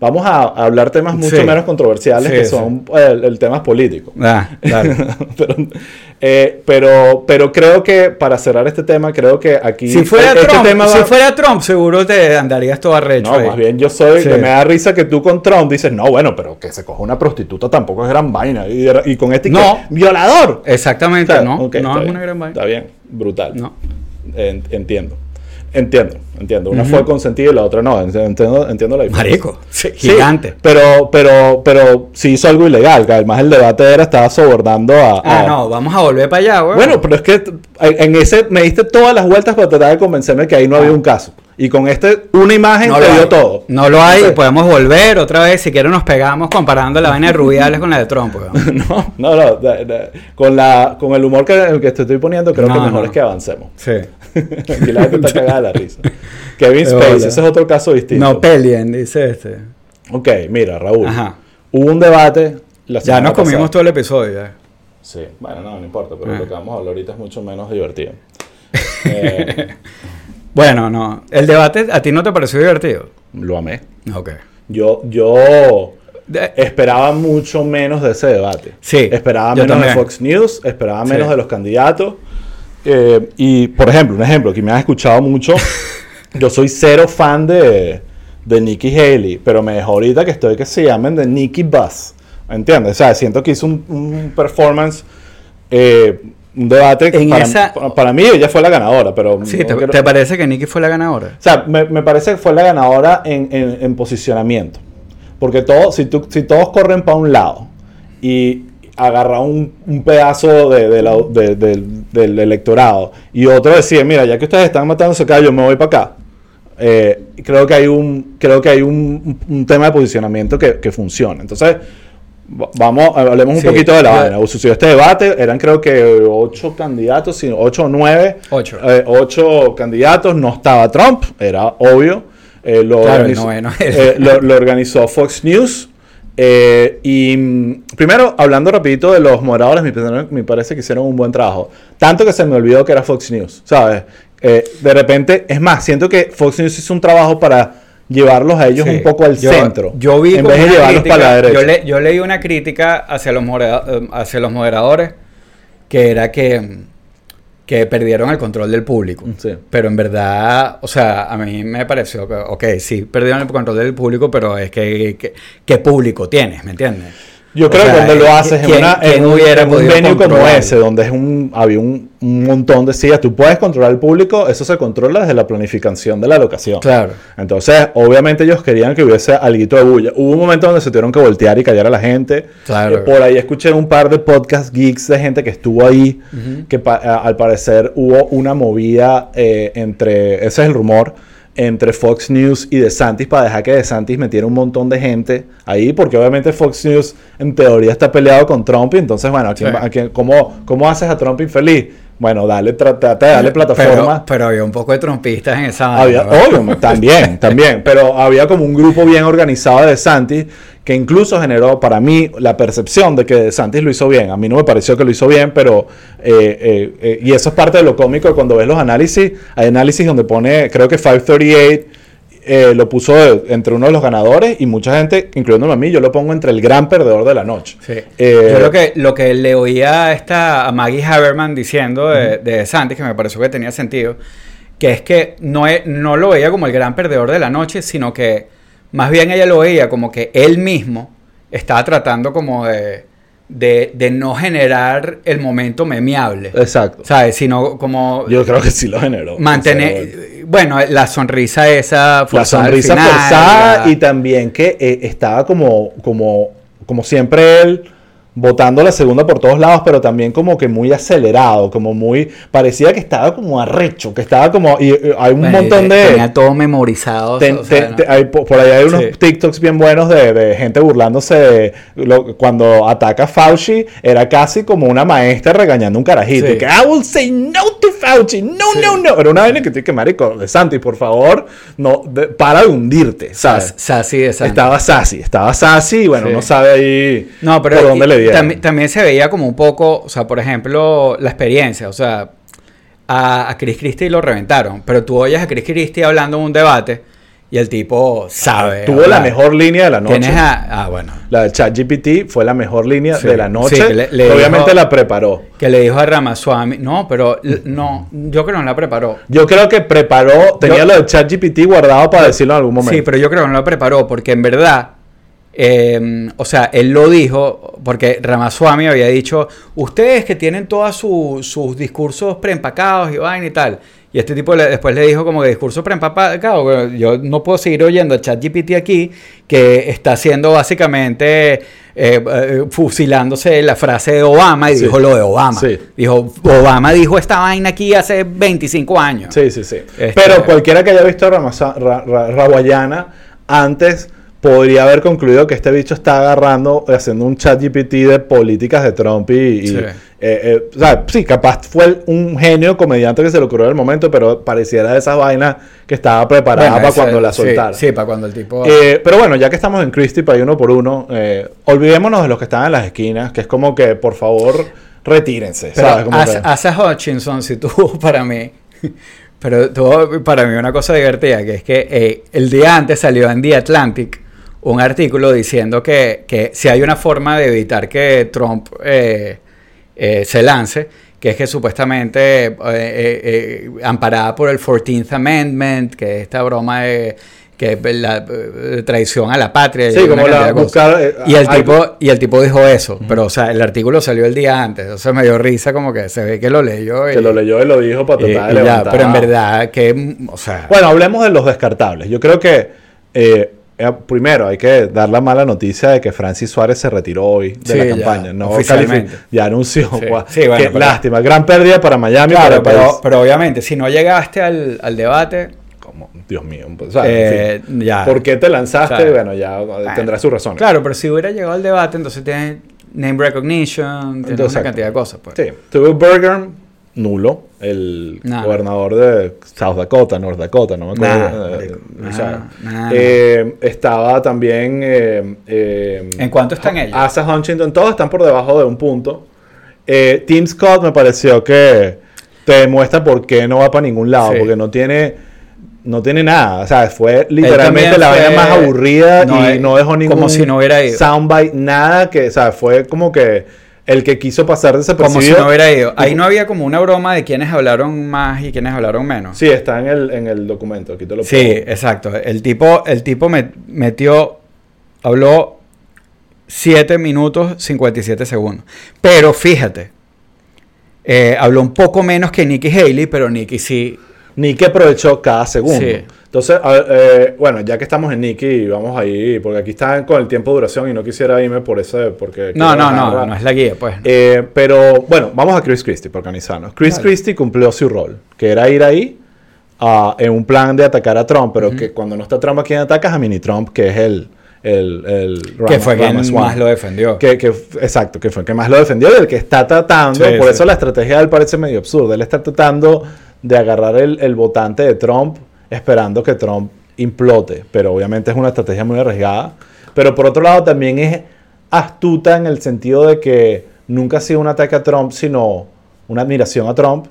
Vamos a, a hablar temas mucho Sí. menos controversiales Sí, que son el, el temas políticos. Ah, *laughs* pero, eh, pero, pero creo que para cerrar este tema, creo que aquí. si fuera este Trump, tema si va- fuera Trump, seguro te andarías todo arrecho. No, ahí. más bien yo soy. Que me da risa que tú con Trump dices, no, bueno, pero que se coja una prostituta tampoco es gran vaina. Y, y con este. No. que, ¡Violador! Exactamente, O sea, no. no es bien, una gran vaina. Está bien, brutal. No. En- entiendo. Entiendo, entiendo. Una fue consentida y la otra no. Entiendo, entiendo la diferencia. Marico, sí, Sí, gigante. pero, pero, pero sí hizo algo ilegal. Que además el debate era, estaba sobornando a. Ah, no, vamos a volver para allá, güey. Bueno, pero es que en ese me diste todas las vueltas para tratar de convencerme que ahí no había un caso. Y con este, una imagen no te dio hay. todo. No lo hay, Entonces, podemos volver otra vez. Si quieren, nos pegamos comparando la vaina de Rubiales con la de Trump. *laughs* No, no, no. da- da- con, la, con el humor que, el que te estoy poniendo, creo No, que mejor no. es que avancemos. Sí. *laughs* Aquí la gente está *laughs* cagada de la risa. Kevin bola. ese es otro caso distinto. No peleen, dice este. Ok, mira, Raúl. Ajá. Hubo un debate. La Ya nos comimos pasada. todo el episodio. ya. Sí, bueno, no, no importa, pero Ah. lo que vamos a hablar ahorita es mucho menos divertido. Eh, Bueno, no. El debate, ¿a ti no te pareció divertido? lo amé. Ok. Yo, yo esperaba mucho menos de ese debate. Sí, Esperaba menos de. Fox News, esperaba Sí. menos de los candidatos. Eh, y, por ejemplo, un ejemplo que me has escuchado mucho, *laughs* yo soy cero fan de, de Nikki Haley, pero me dejó ahorita que estoy que se llamen de Nikki Buzz. ¿Entiendes? O sea, siento que hizo un, un performance, eh, un debate. En para, esa- para- mí ella fue la ganadora, pero... Sí, no ¿te, quiero- te parece que Nicky fue la ganadora? o sea, me, me parece que fue la ganadora en, en- en posicionamiento. Porque todo, si, tú- si todos corren para un lado y agarra un, un pedazo de- de la- de- del- electorado y otro decide, mira, ya que ustedes están matándose acá, yo me voy para acá. Eh, creo que hay un, creo que hay un, un tema de posicionamiento que, que funciona. Entonces, vamos, hablemos un Sí, poquito de la yo- vaina. Sucedió este debate, eran creo que ocho candidatos, ocho o nueve. Ocho. Eh, ocho candidatos, no estaba Trump, era obvio. Eh, lo, Claro, organizó, noveno. eh, lo- lo organizó Fox News Eh, y mm, primero, hablando rapidito de los moderadores, me, parece- me parece que hicieron un buen trabajo. Tanto que se me olvidó que era Fox News, ¿sabes? Eh, de repente, es más, siento que Fox News hizo un trabajo para llevarlos a ellos Sí. un poco al Yo- centro. Yo vi en vez de llevarlos crítica- para la derecha. Yo, le- yo leí una crítica hacia los, modera- eh, hacia los moderadores que era que, que perdieron el control del público. Sí. Pero en verdad, o sea, a mí me pareció que, ok, sí, perdieron el control del público, pero es que, que- ¿qué público tienes? ¿Me entiendes? Yo O creo sea, que cuando lo ¿quién- haces en, una, un, en venue como ese, donde es un, había un, un montón de sillas, tú puedes controlar el público, eso se controla desde la planificación de la locación. Claro. Entonces, obviamente ellos querían que hubiese algo de bulla. Hubo un momento donde se tuvieron que voltear y callar a la gente. Claro. Eh, por ahí escuché un par de podcast geeks de gente que estuvo ahí, que pa- a- al parecer hubo una movida eh, entre, ese es el rumor, entre Fox News y DeSantis para dejar que DeSantis metiera un montón de gente ahí, porque obviamente Fox News en teoría está peleado con Trump y entonces, bueno, ¿a quién Sí. va- a quién- cómo, ¿cómo haces a Trump infeliz? Bueno, dale, tra- trata de darle plataforma. Pero, pero había un poco de trompistas en esa Había, obvio, también, *laughs* también, pero había como un grupo bien organizado de Santis que incluso generó para mí la percepción de que Santis lo hizo bien. A mí no me pareció que lo hizo bien, pero eh, eh, eh, y eso es parte de lo cómico de cuando ves los análisis. Hay análisis donde pone, creo que 538 eh, lo puso entre uno de los ganadores y mucha gente, incluyéndome a mí, yo lo pongo entre el gran perdedor de la noche. Sí. Eh, Yo lo que, lo que le oía a, esta, a Maggie Haberman diciendo de, de Santis, que me pareció que tenía sentido, que es que no, e- no lo veía como el gran perdedor de la noche, sino que más bien ella lo veía como que él mismo estaba tratando como de, de, de no generar el momento memeable. Exacto. ¿Sabes? Sino como Yo creo que sí lo generó. mantener. Bueno, la sonrisa esa la forzada al sonrisa final, forzada la- y también que eh, estaba como, como, como siempre él botando la segunda por todos lados, pero también como que muy acelerado, como muy, parecía que estaba como arrecho, que estaba como, y, y hay un Bueno, montón de... Tenía todo memorizado. Ten- o sea, te- ¿no? te- hay po- por ahí hay unos Sí. TikToks bien buenos de, de gente burlándose de lo- cuando ataca a Fauci. Era casi como una maestra regañando un carajito. Sí. Que I will say no to Fauci. No, Sí. no, no. Era una vaina que estoy que marico de Santi, por favor, no de- para de hundirte, ¿sabes? Sassy de. Estaba sassy, estaba sassy y bueno, no sabe ahí No, pero por dónde y- le También, también se veía como un poco, o sea, por ejemplo, la experiencia, o sea, a, a Chris Christie lo reventaron, pero tú oyes a Chris Christie hablando en un debate y el tipo sabe. Tuvo la mejor línea de la noche. Tienes a, ah, bueno, La de ChatGPT fue la mejor línea Sí. de la noche. Sí, que le- le Obviamente dijo- la preparó. que le dijo a Ramaswamy, no, pero no, yo creo que no la preparó. Yo creo que preparó, tenía Yo- lo de ChatGPT guardado para decirlo en algún momento. Sí, pero yo creo que no lo preparó porque en verdad, eh, o sea, él lo dijo porque Ramaswamy había dicho, ustedes que tienen todos su- sus discursos preempacados y vaina y tal. Y este tipo le- después le dijo como que discurso preempacado, yo no puedo seguir oyendo a ChatGPT aquí que está haciendo básicamente eh, eh, fusilándose la frase de Obama y Sí. dijo lo de Obama. Sí. Dijo, Obama dijo esta vaina aquí hace 25 años. Sí, sí, sí. Este- Pero cualquiera que haya visto a Ramasa- Ra- Ra- Rawayana antes podría haber concluido que este bicho está agarrando, haciendo un chat GPT de políticas de Trump y... y, Sí. eh, eh, o sea, sí, capaz fue un genio comediante que se le ocurrió en el momento, pero pareciera de esas vainas que estaba preparada Bueno, para ese- cuando la soltara. Sí, para cuando el tipo... Eh, pero bueno, ya que estamos en Christie para uno por uno, olvidémonos de los que están en las esquinas, que es como que, por favor, retírense. Pero ¿sabes? Como Asa, que- Asa Hutchinson sí tuvo *laughs* para mí, pero tuvo para mí una cosa divertida, que es que el día antes salió en The Atlantic un artículo diciendo que, que si hay una forma de evitar que Trump eh, eh, se lance, que es que supuestamente, eh, amparada por el 14th Amendment, que es esta broma de que la traición a la patria. Sí, como la buscar, eh, y, el algo. tipo, y el tipo dijo eso, pero o sea, el artículo salió el día antes, entonces me dio risa como que se ve que lo leyó. Y, que lo leyó y lo dijo para tratar y de ya, pero en verdad que, o sea, Bueno, hablemos de los descartables. Yo creo que eh, eh, primero hay que dar la mala noticia de que Francis Suárez se retiró hoy de Sí, la ya, campaña. No oficialmente. Ya anunció. Sí. Guau, Sí, bueno, qué pero- lástima. Gran pérdida para Miami. claro, para pero, pero obviamente, si no llegaste al, al debate, Como, Dios mío. pues, o sea, eh, en fin. ya. ¿Por qué te lanzaste? Bueno, ya tendrá su razón. Claro, pero si hubiera llegado al debate, entonces tienes name recognition, tienes una cantidad de cosas. Pues. Sí. Tuve Burger, nulo. El No. gobernador de South Dakota, North Dakota, no me acuerdo. Nah, eh, Nah, nah, eh, estaba también... eh, eh, ¿En cuánto están ellos? Asa Huntington, todos están por debajo de un punto. Tim Scott me pareció que te demuestra por qué no va para ningún lado, Sí. porque no tiene, no tiene nada. O sea, fue literalmente la vaina más aburrida no, y no dejó ningún como si no hubiera ido. soundbite, nada que, o sea, fue como que el que quiso pasar Como si desapercibido. no hubiera ido. Ahí no había como una broma de quiénes hablaron más y quiénes hablaron menos. Sí, está en el, en el documento, aquí te lo Sí, pongo. exacto. El tipo, el tipo met- metió, habló 7 minutos 57 segundos. Pero fíjate, eh, habló un poco menos que Nikki Haley, pero Nikki sí. Nicky aprovechó cada segundo. Sí. Entonces, ver, eh, bueno, ya que estamos en Nicky, vamos ahí, porque aquí están con el tiempo de duración y no quisiera irme por ese, porque... No, no, no, no es la guía, pues. Eh, pero bueno, vamos a Chris Christie por organizarnos. Chris Dale. Christie cumplió su rol, que era ir ahí ah, en un plan de atacar a Trump, pero que cuando no está Trump, ¿a quién atacas? A Mini Trump, que es el... el, el que fue quien más lo defendió. Que, que- exacto, que fue el que más lo defendió y el que está tratando, Sí, por sí. eso la estrategia de él parece medio absurda. Él está tratando de agarrar el, el votante de Trump esperando que Trump implote, pero obviamente es una estrategia muy arriesgada. Pero por otro lado también es astuta en el sentido de que nunca ha sido un ataque a Trump, sino una admiración a Trump.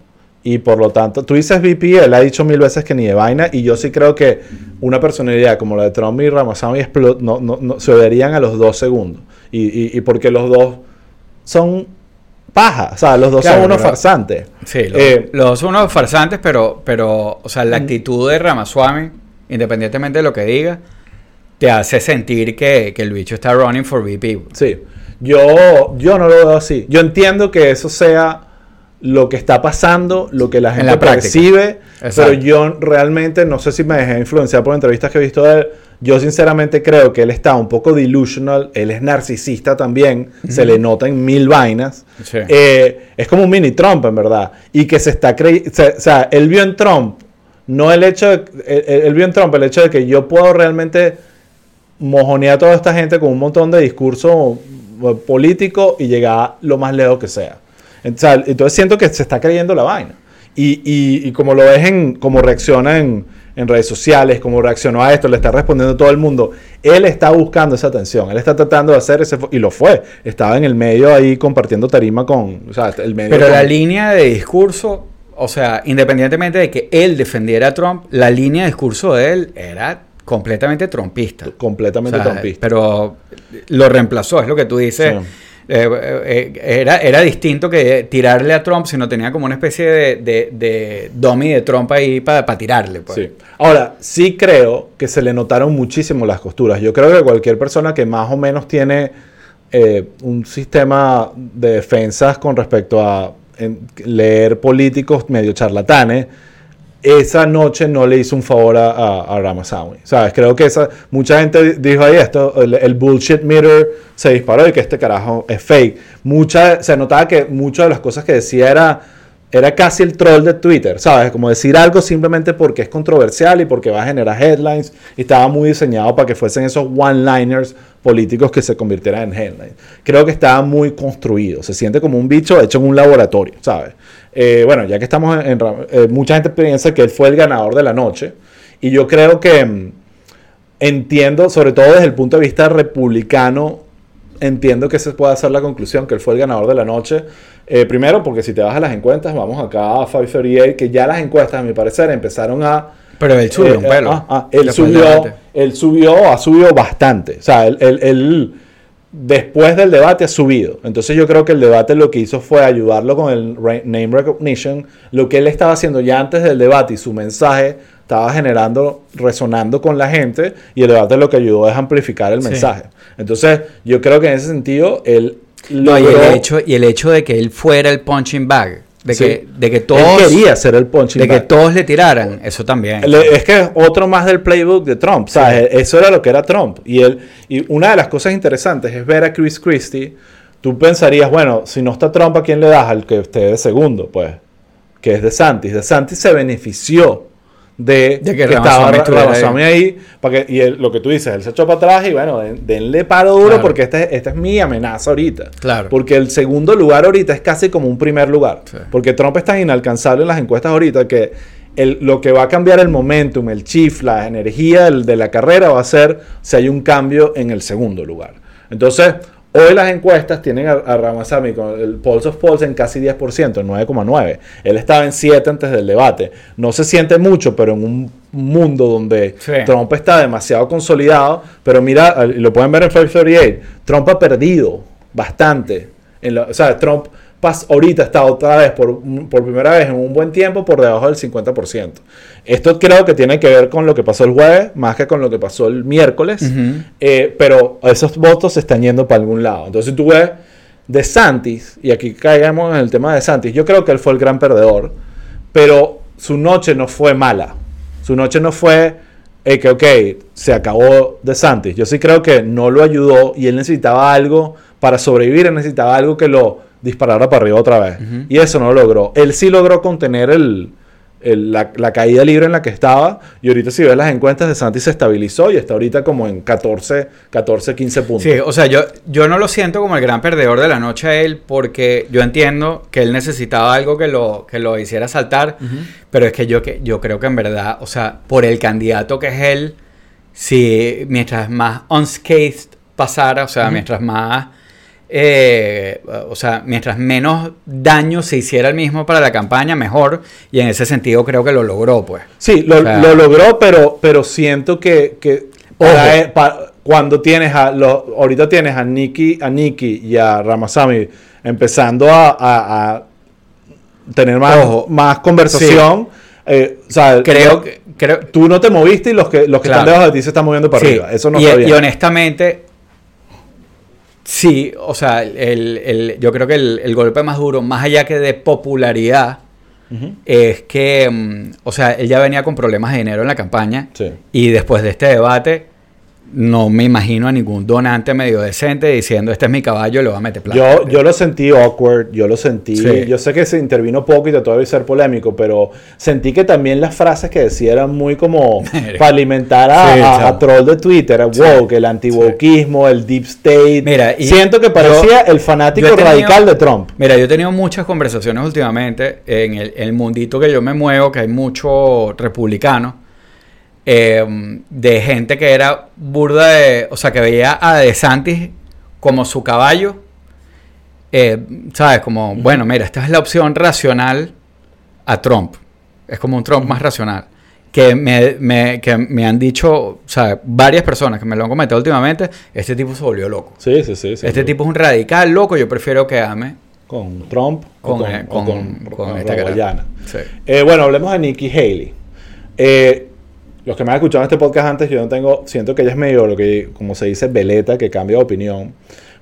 Y por lo tanto, tú dices VP, él ha dicho mil veces que ni de vaina, y yo sí creo que una personalidad como la de Trump y Ramaswamy explot- no, no, no- se odiarían a los dos segundos. Y, y- y porque los dos son paja, o sea, los dos Claro, son unos pero- farsantes. Sí, los, Eh, los dos son unos farsantes, pero, pero, o sea, la actitud de Ramaswamy, independientemente de lo que diga, te hace sentir que, que el bicho está running for VP. Sí, yo, yo no lo veo así. Yo entiendo que eso sea lo que está pasando, lo que la En gente la percibe, Exacto. pero yo realmente no sé si me dejé influenciar por entrevistas que he visto de él. Yo sinceramente creo que él está un poco delusional, él es narcisista también, se le nota en mil vainas. Sí. Eh, es como un mini Trump, en verdad. Y que se está creyendo. O sea, él vio en Trump, no el hecho de. Él, él vio en Trump el hecho de que yo puedo realmente mojonear a toda esta gente con un montón de discurso eh, político y llegar lo más lejos que sea. Sea, entonces siento que se está creyendo la vaina. Y, y- y como lo ves en. como reacciona en, en redes sociales, como reaccionó a esto, le está respondiendo todo el mundo. Él está buscando esa atención, él está tratando de hacer ese. Y lo fue. Estaba en el medio ahí compartiendo tarima con. O sea, el medio. Pero con- la línea de discurso, o sea, independientemente de que él defendiera a Trump, la línea de discurso de él era completamente trumpista. completamente O sea, trumpista. Pero lo reemplazó, es lo que tú dices. Sí. Eh, eh, era, era distinto que tirarle a Trump, sino tenía como una especie de, de, de dummy de Trump ahí para tirarle. Pues. Ahora, sí creo que se le notaron muchísimo las costuras. Yo creo que cualquier persona que más o menos tiene eh, un sistema de defensas con respecto a leer políticos medio charlatanes, esa noche no le hizo un favor a, a, a Ramaswamy. ¿Sabes? Creo que esa, mucha gente dijo ahí esto, el, bullshit meter se disparó y que este carajo es fake. Mucha, se notaba que muchas de las cosas que decía era, era casi el troll de Twitter, ¿sabes? Como decir algo simplemente porque es controversial y porque va a generar headlines. Y estaba muy diseñado para que fuesen esos one-liners políticos que se convirtieran en headlines. Creo que estaba muy construido. Se siente como un bicho hecho en un laboratorio, ¿sabes? Eh, bueno, ya que estamos en... eh, mucha gente piensa que él fue el ganador de la noche. Y yo creo que mm, entiendo, sobre todo desde el punto de vista republicano, entiendo que se puede hacer la conclusión que él fue el ganador de la noche. Eh, primero, porque si te vas a las encuestas, vamos acá a 538, que ya las encuestas, a mi parecer, empezaron a... Pero él subió eh, un pelo. ah, ah, él Después del subió, él subió, ha subido bastante. O sea, él, él- él, después del debate ha subido. Entonces yo creo que el debate lo que hizo fue ayudarlo con el name recognition. Lo que él estaba haciendo ya antes del debate y su mensaje estaba generando, resonando con la gente y el debate lo que ayudó es amplificar el Sí. mensaje. Entonces yo creo que en ese sentido él No, y el, hecho, y el hecho de que él fuera el punching bag, de, Sí. que, de que él todos, quería ser el punching de que todos le tiraran, eso también. Le- Es que es otro más del playbook de Trump. ¿sabes? Eso era lo que era Trump. Y, él, y una de las cosas interesantes es ver a Chris Christie. Tú pensarías, bueno, si no está Trump, ¿a quién le das? Al que esté de segundo, pues. Que es de Santis. De Santis se benefició de, De que que estaba Ramaswamy ahí, para que, y él- lo que tú dices, él se echó para atrás y bueno, den- denle paro duro Claro. porque esta, es- esta es mi amenaza ahorita. Claro. Porque el segundo lugar ahorita es casi como un primer lugar. Sí. Porque Trump es tan inalcanzable en las encuestas ahorita que el- lo que va a cambiar el momentum, el chief, la energía del- de la carrera va a ser si hay un cambio en el segundo lugar. Entonces, hoy las encuestas tienen a, a con el Pulse of Polls en casi 10%, en 9,9. Él estaba en 7 antes del debate. No se siente mucho, pero en un mundo donde Sí. Trump está demasiado consolidado, pero mira, lo pueden ver en 538, Trump ha perdido bastante. En la- o sea, Trump ahorita está otra vez, por, por primera vez en un buen tiempo, por debajo del 50%. Esto creo que tiene que ver con lo que pasó el jueves, más que con lo que pasó el miércoles. Eh, pero esos votos se están yendo para algún lado. Entonces tú ves de Santis, y aquí caigamos en el tema de Santis, yo creo que él fue el gran perdedor, pero su noche no fue mala. Su noche no fue eh, que, ok, se acabó de Santis. Yo sí creo que no lo ayudó y él necesitaba algo para sobrevivir, él necesitaba algo que lo disparara para arriba otra vez. Y eso no lo logró. Él sí logró contener el, el- la, la caída libre en la que estaba. Y ahorita si ves las encuestas de Santis se estabilizó y está ahorita como en 14, 14 15 puntos. Sí, o sea, yo, yo no lo siento como el gran perdedor de la noche a él, porque yo entiendo que él necesitaba algo que lo, que lo hiciera saltar, pero es que yo, que yo creo que en verdad, o sea, por el candidato que es él, si mientras más unscathed pasara, o sea, mientras más, eh, o sea, mientras menos daño se hiciera el mismo para la campaña, mejor, y en ese sentido creo que lo logró, pues. Sí, lo, O sea- lo logró, pero, pero siento que, que para él- pa- cuando tienes a los, ahorita tienes a Nicky, a Nicky y a Ramasamy empezando a, a- a tener más, Ojo. más conversación. eh, o sea, Creo que... Creo, tú no te moviste y los que, los que Claro. están debajo de ti se están moviendo para Sí, arriba. Eso no y, está bien. y honestamente, sí, o sea, el, el- yo creo que el, el golpe más duro, más allá que de popularidad, es que, mm, o sea, él ya venía con problemas de dinero en la campaña Sí. y después de este debate no me imagino a ningún donante medio decente diciendo este es mi caballo, le voy a meter plata. Yo, yo lo sentí awkward, yo lo sentí. Sí. Yo sé que se intervino poco y trató de ser polémico, pero sentí que también las frases que decía eran muy como *laughs* para alimentar a, Sí, a- troll de Twitter, a Sí. woke, el anti-wokeismo, el deep state. Mira, y Siento que parecía el fanático tenido- radical de Trump. Mira, yo he tenido muchas conversaciones últimamente en el, el mundito que yo me muevo, que hay mucho republicano, eh, de gente que era burda de, o sea, que veía a DeSantis como su caballo, eh, ¿sabes? Como, bueno, mira, esta es la opción racional a Trump. Es como un Trump más racional. Que me, me- que me han dicho, o sea, varias personas que me lo han comentado últimamente, este tipo se volvió loco. Sí, sí, sí. Este tipo es un radical loco, yo prefiero que ame Con Trump con, o con, eh, o con, esta. Sí. Eh, bueno, hablemos de Nikki Haley. Eh, los que me han escuchado en este podcast antes, yo no tengo, siento que ella es medio lo que, como se dice, veleta, que cambia de opinión.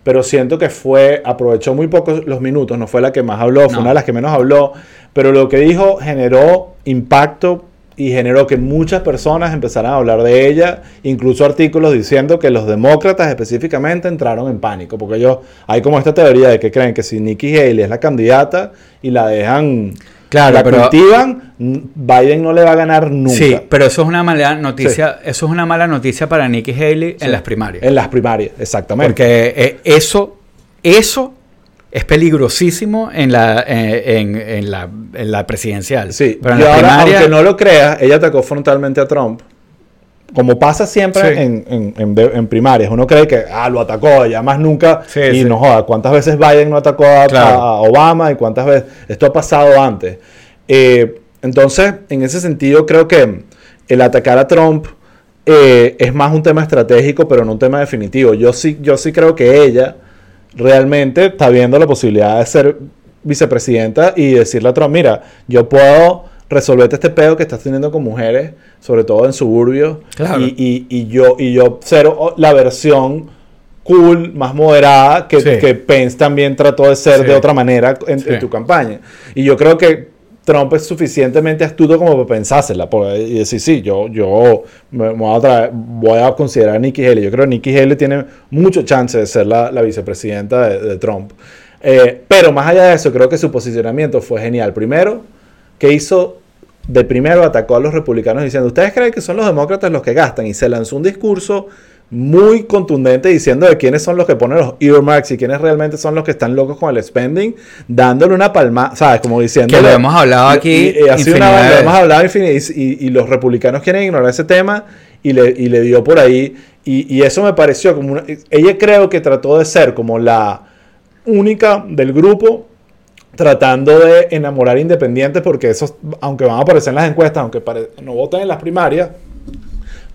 Pero siento que fue, aprovechó muy pocos los minutos, no fue la que más habló, fue No. una de las que menos habló. Pero lo que dijo generó impacto y generó que muchas personas empezaran a hablar de ella, incluso artículos diciendo que los demócratas específicamente entraron en pánico, porque ellos, hay como esta teoría de que creen que si Nikki Haley es la candidata y la dejan, Claro, la pero- cultivan, Biden no le va a ganar nunca. Sí, pero eso es una mala noticia, eso es una mala noticia para Nikki Haley Sí. en las primarias. En las primarias, exactamente. Porque eh, eso, eso es peligrosísimo en la, eh, en, en la, en la presidencial. Sí, pero en y las ahora, aunque no lo creas, ella atacó frontalmente a Trump. Como pasa siempre Sí. en, en- en de- en primarias. Uno cree que, ah, lo atacó, ya más nunca. Sí, y sí. no joda, ¿cuántas veces Biden no atacó a, Claro. a Obama y cuántas veces? Esto ha pasado antes. Eh, entonces, en ese sentido, creo que el atacar a Trump eh, es más un tema estratégico, pero no un tema definitivo. Yo sí, yo sí creo que ella realmente está viendo la posibilidad de ser vicepresidenta y decirle a Trump, mira, yo puedo resolverte este pedo que estás teniendo con mujeres, sobre todo en suburbios, Claro. y, y- y yo, y yo ser o- la versión cool, más moderada, que, Sí. que Pence también trató de ser Sí. de otra manera en, Sí. en tu campaña. Y yo creo que Trump es suficientemente astuto como para pensársela y decir, sí, yo, yo me, voy, a traer- voy a considerar a Nikki Haley. Yo creo que Nikki Haley tiene mucho chance de ser la, la vicepresidenta de, de Trump. Eh, pero más allá de eso, creo que su posicionamiento fue genial. Primero, que hizo de primero atacó a los republicanos diciendo, ¿ustedes creen que son los demócratas los que gastan? Y se lanzó un discurso muy contundente diciendo de quiénes son los que ponen los earmarks y quiénes realmente son los que están locos con el spending, dándole una palma, ¿sabes? Como diciendo... Que lo hemos hablado aquí. Y, así una, lo hemos hablado y, y, los republicanos quieren ignorar ese tema y le, y le dio por ahí. Y, eso me pareció como una, Ella creo que trató de ser como la única del grupo tratando de enamorar independientes porque esos, aunque van a aparecer en las encuestas, aunque no voten en las primarias,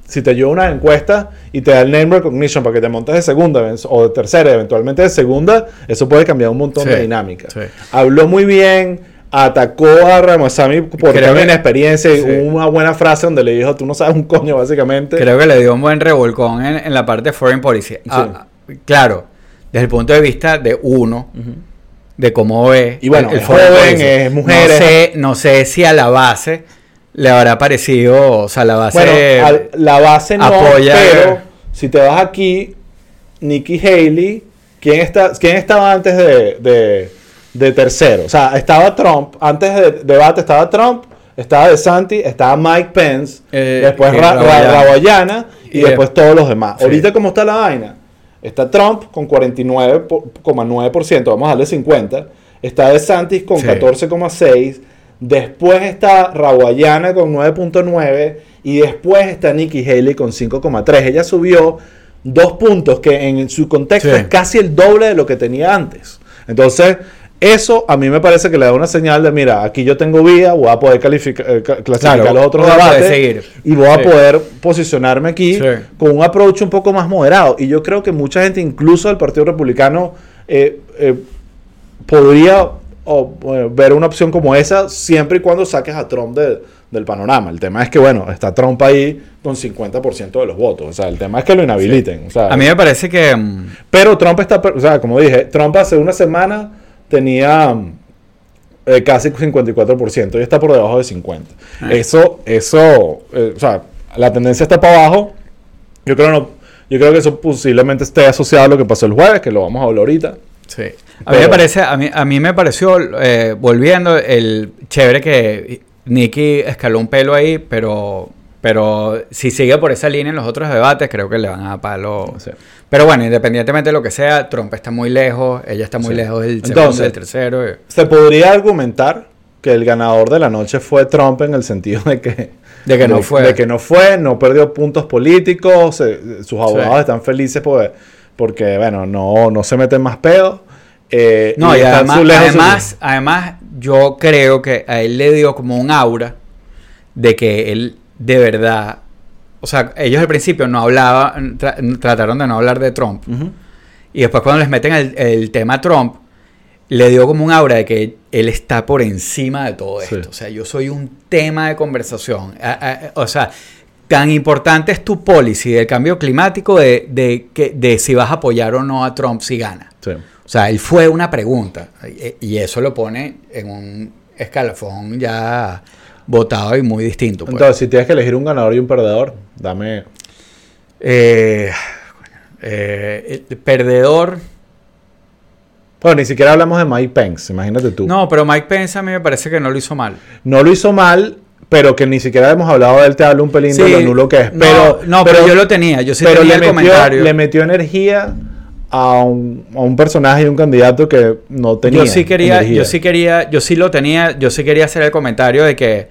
si te lleva una encuesta y te da el name recognition para que te montes de segunda o de tercera, eventualmente de segunda, eso puede cambiar un montón de dinámica. Habló muy bien, atacó a Ramasami por tener experiencia y una buena frase donde le dijo, tú no sabes un coño, básicamente. Creo que le dio un buen revolcón en, la parte de foreign policy. Ah, claro, desde el punto de vista de uno, de cómo ve. Y bueno, el, joven, es mujer. No sé, no sé si a la base le habrá parecido, o sea, la base. Bueno, la base no, apoya, pero si te vas aquí, Nikki Haley, ¿quién, está, quién estaba antes de, de, tercero? O sea, estaba Trump, antes del debate estaba Trump, estaba DeSantis, estaba Mike Pence, eh, después Raboyana y, después todos los demás. Ahorita, ¿cómo está la vaina? Está Trump con 49,9%, vamos a darle 50%. Está DeSantis con 14,6%. Después está Raguayana con 9.9 y después está Nikki Haley con 5.3. Ella subió dos puntos que en su contexto es casi el doble de lo que tenía antes. Entonces, eso a mí me parece que le da una señal de, mira, aquí yo tengo vía, voy a poder calificar, eh, clasificar los otros debates y voy a poder posicionarme aquí con un approach un poco más moderado. Y yo creo que mucha gente, incluso del Partido Republicano, eh, eh, podría o ver una opción como esa siempre y cuando saques a Trump del panorama. El tema es que, bueno, está Trump ahí con 50% de los votos. O sea, el tema es que lo inhabiliten. a mí me parece que... Mm, pero Trump está, o sea, como dije, Trump hace una semana tenía eh, casi 54% y está por debajo de 50%. Ah. Eso, eso, eh, o sea, la tendencia está para abajo. Yo creo, no, yo creo que eso posiblemente esté asociado a lo que pasó el jueves, que lo vamos a hablar ahorita. Sí. A mí me parece, a mí, a mí me pareció, eh, volviendo, el chévere que Nicky escaló un pelo ahí, pero, pero si sigue por esa línea en los otros debates, creo que le van a palo. Pero bueno, independientemente de lo que sea, Trump está muy lejos, ella está muy lejos del segundo, del tercero. Se podría argumentar que el ganador de la noche fue Trump en el sentido de que de que no fue de que no fue no perdió puntos políticos sus abogados están felices porque, porque bueno no no se meten más pedos eh, no, y, además, además, yo creo que a él le dio como un aura de que él de verdad, o sea, ellos al principio no hablaban, trataron de no hablar de Trump. Y después cuando les meten el, tema Trump, le dio como un aura de que él está por encima de todo esto. O sea, yo soy un tema de conversación. o sea, tan importante es tu policy del cambio climático de, de, que, de si vas a apoyar o no a Trump si gana. Sí. O sea, él fue una pregunta y eso lo pone en un escalafón ya votado y muy distinto. Pues. Entonces, si tienes que elegir un ganador y un perdedor, dame... Eh, eh, el perdedor... Bueno, ni siquiera hablamos de Mike Pence, imagínate tú. No, pero Mike Pence a mí me parece que no lo hizo mal. No lo hizo mal, pero que ni siquiera hemos hablado de él, te hablo un pelín de lo nulo que es. Pero, no, pero, yo lo tenía, yo sí tenía el comentario. Le metió energía a un, personaje y un candidato que no tenía. Yo sí quería, yo sí quería, yo sí lo tenía, yo sí quería hacer el comentario de que,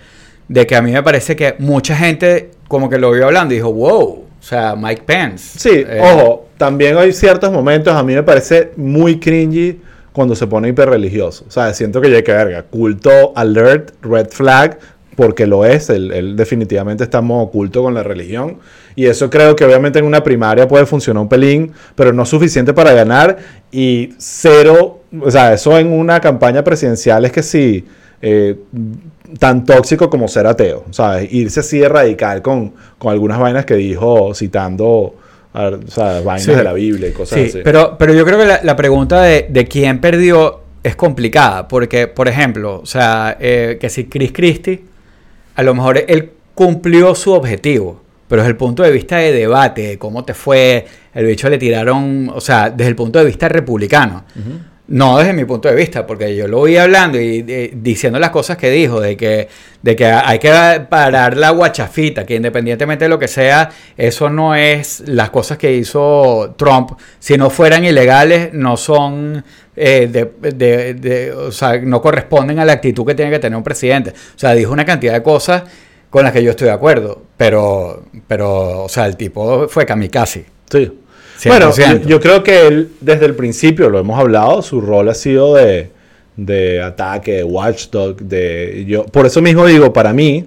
de que a mí me parece que mucha gente como que lo vio hablando y dijo, wow, o sea, Mike Pence. Sí, eh, ojo, también hay ciertos momentos, a mí me parece muy cringy cuando se pone hiperreligioso. O sea, siento que ya hay que verga. Culto, alert, red flag, porque lo es, él, definitivamente está en oculto con la religión. Y eso creo que obviamente en una primaria puede funcionar un pelín, pero no suficiente para ganar. Y cero, o sea, eso en una campaña presidencial es que sí, eh, tan tóxico como ser ateo, ¿sabes? Irse así de radical con, con algunas vainas que dijo citando... o sea, vainas de la Biblia y cosas sí, así. Pero, pero yo creo que la, pregunta de, de, quién perdió es complicada, porque, por ejemplo, o sea, eh, que si Chris Christie a lo mejor él cumplió su objetivo, pero desde el punto de vista de debate, de cómo te fue, el bicho le tiraron, o sea, desde el punto de vista republicano, No desde mi punto de vista, porque yo lo oí hablando y eh, diciendo las cosas que dijo, de que, de que hay que parar la guachafita, que independientemente de lo que sea, eso no es las cosas que hizo Trump, si no fueran ilegales, no son, eh, de, de, o sea, no corresponden a la actitud que tiene que tener un presidente. O sea, dijo una cantidad de cosas con las que yo estoy de acuerdo, pero, pero o sea, el tipo fue kamikaze. Sí. Bueno, yo, creo que él, desde el principio, lo hemos hablado, su rol ha sido de, de ataque, de watchdog, de... Yo, por eso mismo digo, para mí,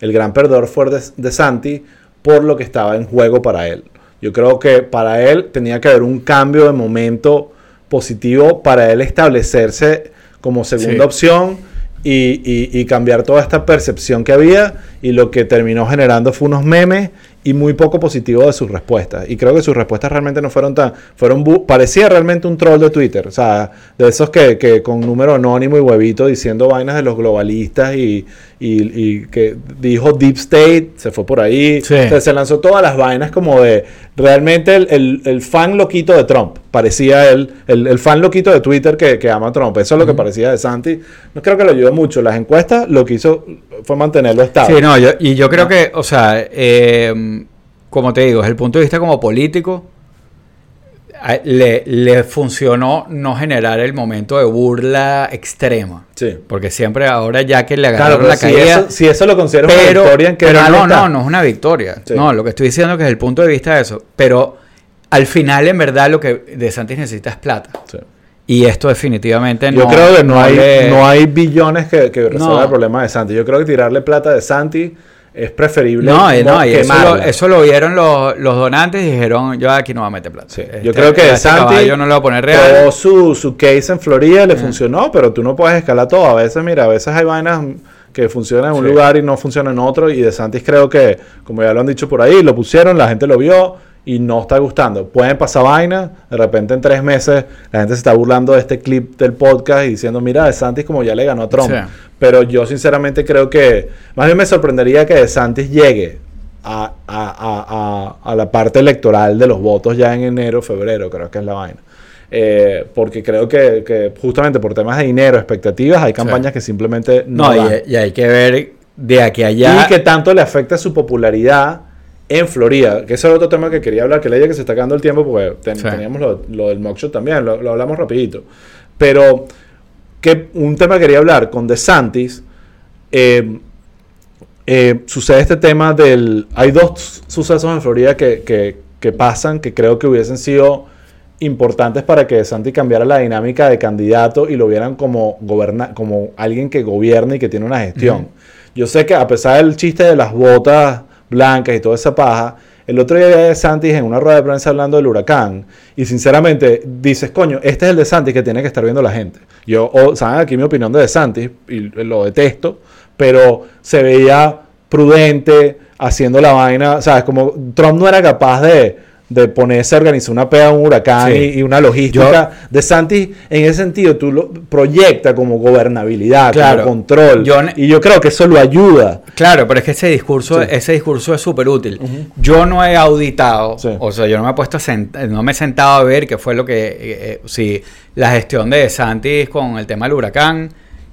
el gran perdedor fue de, de Santi por lo que estaba en juego para él. Yo creo que para él tenía que haber un cambio de momento positivo para él establecerse como segunda opción y, y, cambiar toda esta percepción que había y lo que terminó generando fue unos memes y muy poco positivo de sus respuestas. Y creo que sus respuestas realmente no fueron tan... fueron Parecía realmente un troll de Twitter. O sea, de esos que, que con número anónimo y huevito diciendo vainas de los globalistas y, y, que dijo Deep State, se fue por ahí. se lanzó todas las vainas como de realmente el, el, fan loquito de Trump. Parecía él, el, fan loquito de Twitter que, que, ama a Trump. Eso es lo que parecía de Santi. No creo que lo ayudó mucho. Las encuestas lo que hizo fue mantenerlo estable. Sí, no, y yo creo que, o sea, eh, como te digo, desde el punto de vista como político, le, le, funcionó no generar el momento de burla extrema. Sí. Porque siempre ahora ya que le agarraron la si caída... Eso, si eso lo consideras una victoria, ¿en Pero no, no, no es una victoria. No, lo que estoy diciendo es que desde el punto de vista de eso. Pero al final, en verdad, lo que De Santis necesita es plata. Sí. Y esto definitivamente no... Yo creo que no, hay, no hay billones que, que resuelvan el problema de Santi. Yo creo que tirarle plata de Santi es preferible no, no y eso lo, eso lo, vieron los, los, donantes y dijeron yo aquí no voy a meter plata yo este, creo que este Santi yo no lo voy a poner real. su, su case en Florida le funcionó pero tú no puedes escalar todo. A veces mira a veces hay vainas que funcionan en un lugar y no funcionan en otro y de Santis creo que como ya lo han dicho por ahí lo pusieron la gente lo vio y no está gustando. Pueden pasar vainas, de repente en tres meses la gente se está burlando de este clip del podcast y diciendo, mira, De Santis como ya le ganó a Trump. Pero yo sinceramente creo que, más bien me sorprendería que De Santis llegue a, la parte electoral de los votos ya en enero, febrero, creo que es la vaina. Eh, porque creo que, justamente por temas de dinero, expectativas, hay campañas que simplemente no. no y, y, hay que ver de aquí a allá. Y que tanto le afecta su popularidad en Florida, que ese es otro tema que quería hablar, que leía que se está quedando el tiempo porque teníamos lo, del mockshot también, lo, hablamos rapidito. Pero que un tema que quería hablar con DeSantis, eh, eh, sucede este tema del... Hay dos sucesos en Florida que, pasan que creo que hubiesen sido importantes para que DeSantis cambiara la dinámica de candidato y lo vieran como, goberna, como alguien que gobierna y que tiene una gestión. Yo sé que a pesar del chiste de las botas blancas y toda esa paja. El otro día de Santis en una rueda de prensa hablando del huracán. Y sinceramente dices, coño, este es el de Santis que tiene que estar viendo la gente. Yo, saben aquí mi opinión de, de Santis, y lo detesto, pero se veía prudente, haciendo la vaina. ¿Sabes? Como Trump no era capaz de de ponerse a organizar una pega, un huracán y, una logística. de Santi, en ese sentido, tú lo proyecta como gobernabilidad, como control. y yo creo que eso lo ayuda. Claro, pero es que ese discurso, ese discurso es súper útil. Yo no he auditado, o sea, yo no me he puesto no me he sentado a ver qué fue lo que, eh, eh, si la gestión de Santi con el tema del huracán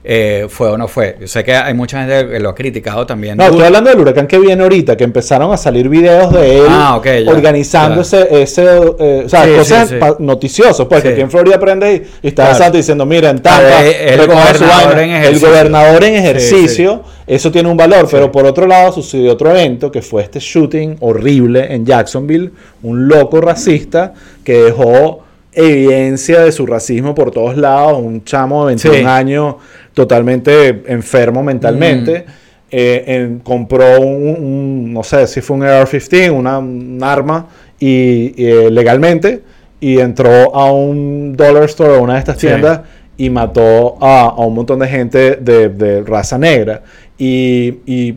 eh, fue o no fue. Yo sé que hay mucha gente que lo ha criticado también. No, estoy hablando del huracán que viene ahorita, que empezaron a salir videos de él ah, organizando ese, eh, o sea, cosas noticiosos, pues que aquí en Florida prende y, está Santo diciendo, mira, en Tampa, el, gobernador en el gobernador en ejercicio, eso tiene un valor, pero por otro lado sucedió otro evento que fue este shooting horrible en Jacksonville, un loco racista que dejó evidencia de su racismo por todos lados, un chamo de 21 años totalmente enfermo mentalmente. Mm. Eh, compró un, no sé si fue un AR-15, una, un arma, y, eh, legalmente, y entró a un dollar store, a una de estas tiendas, y mató a, un montón de gente de, raza negra. Y, y,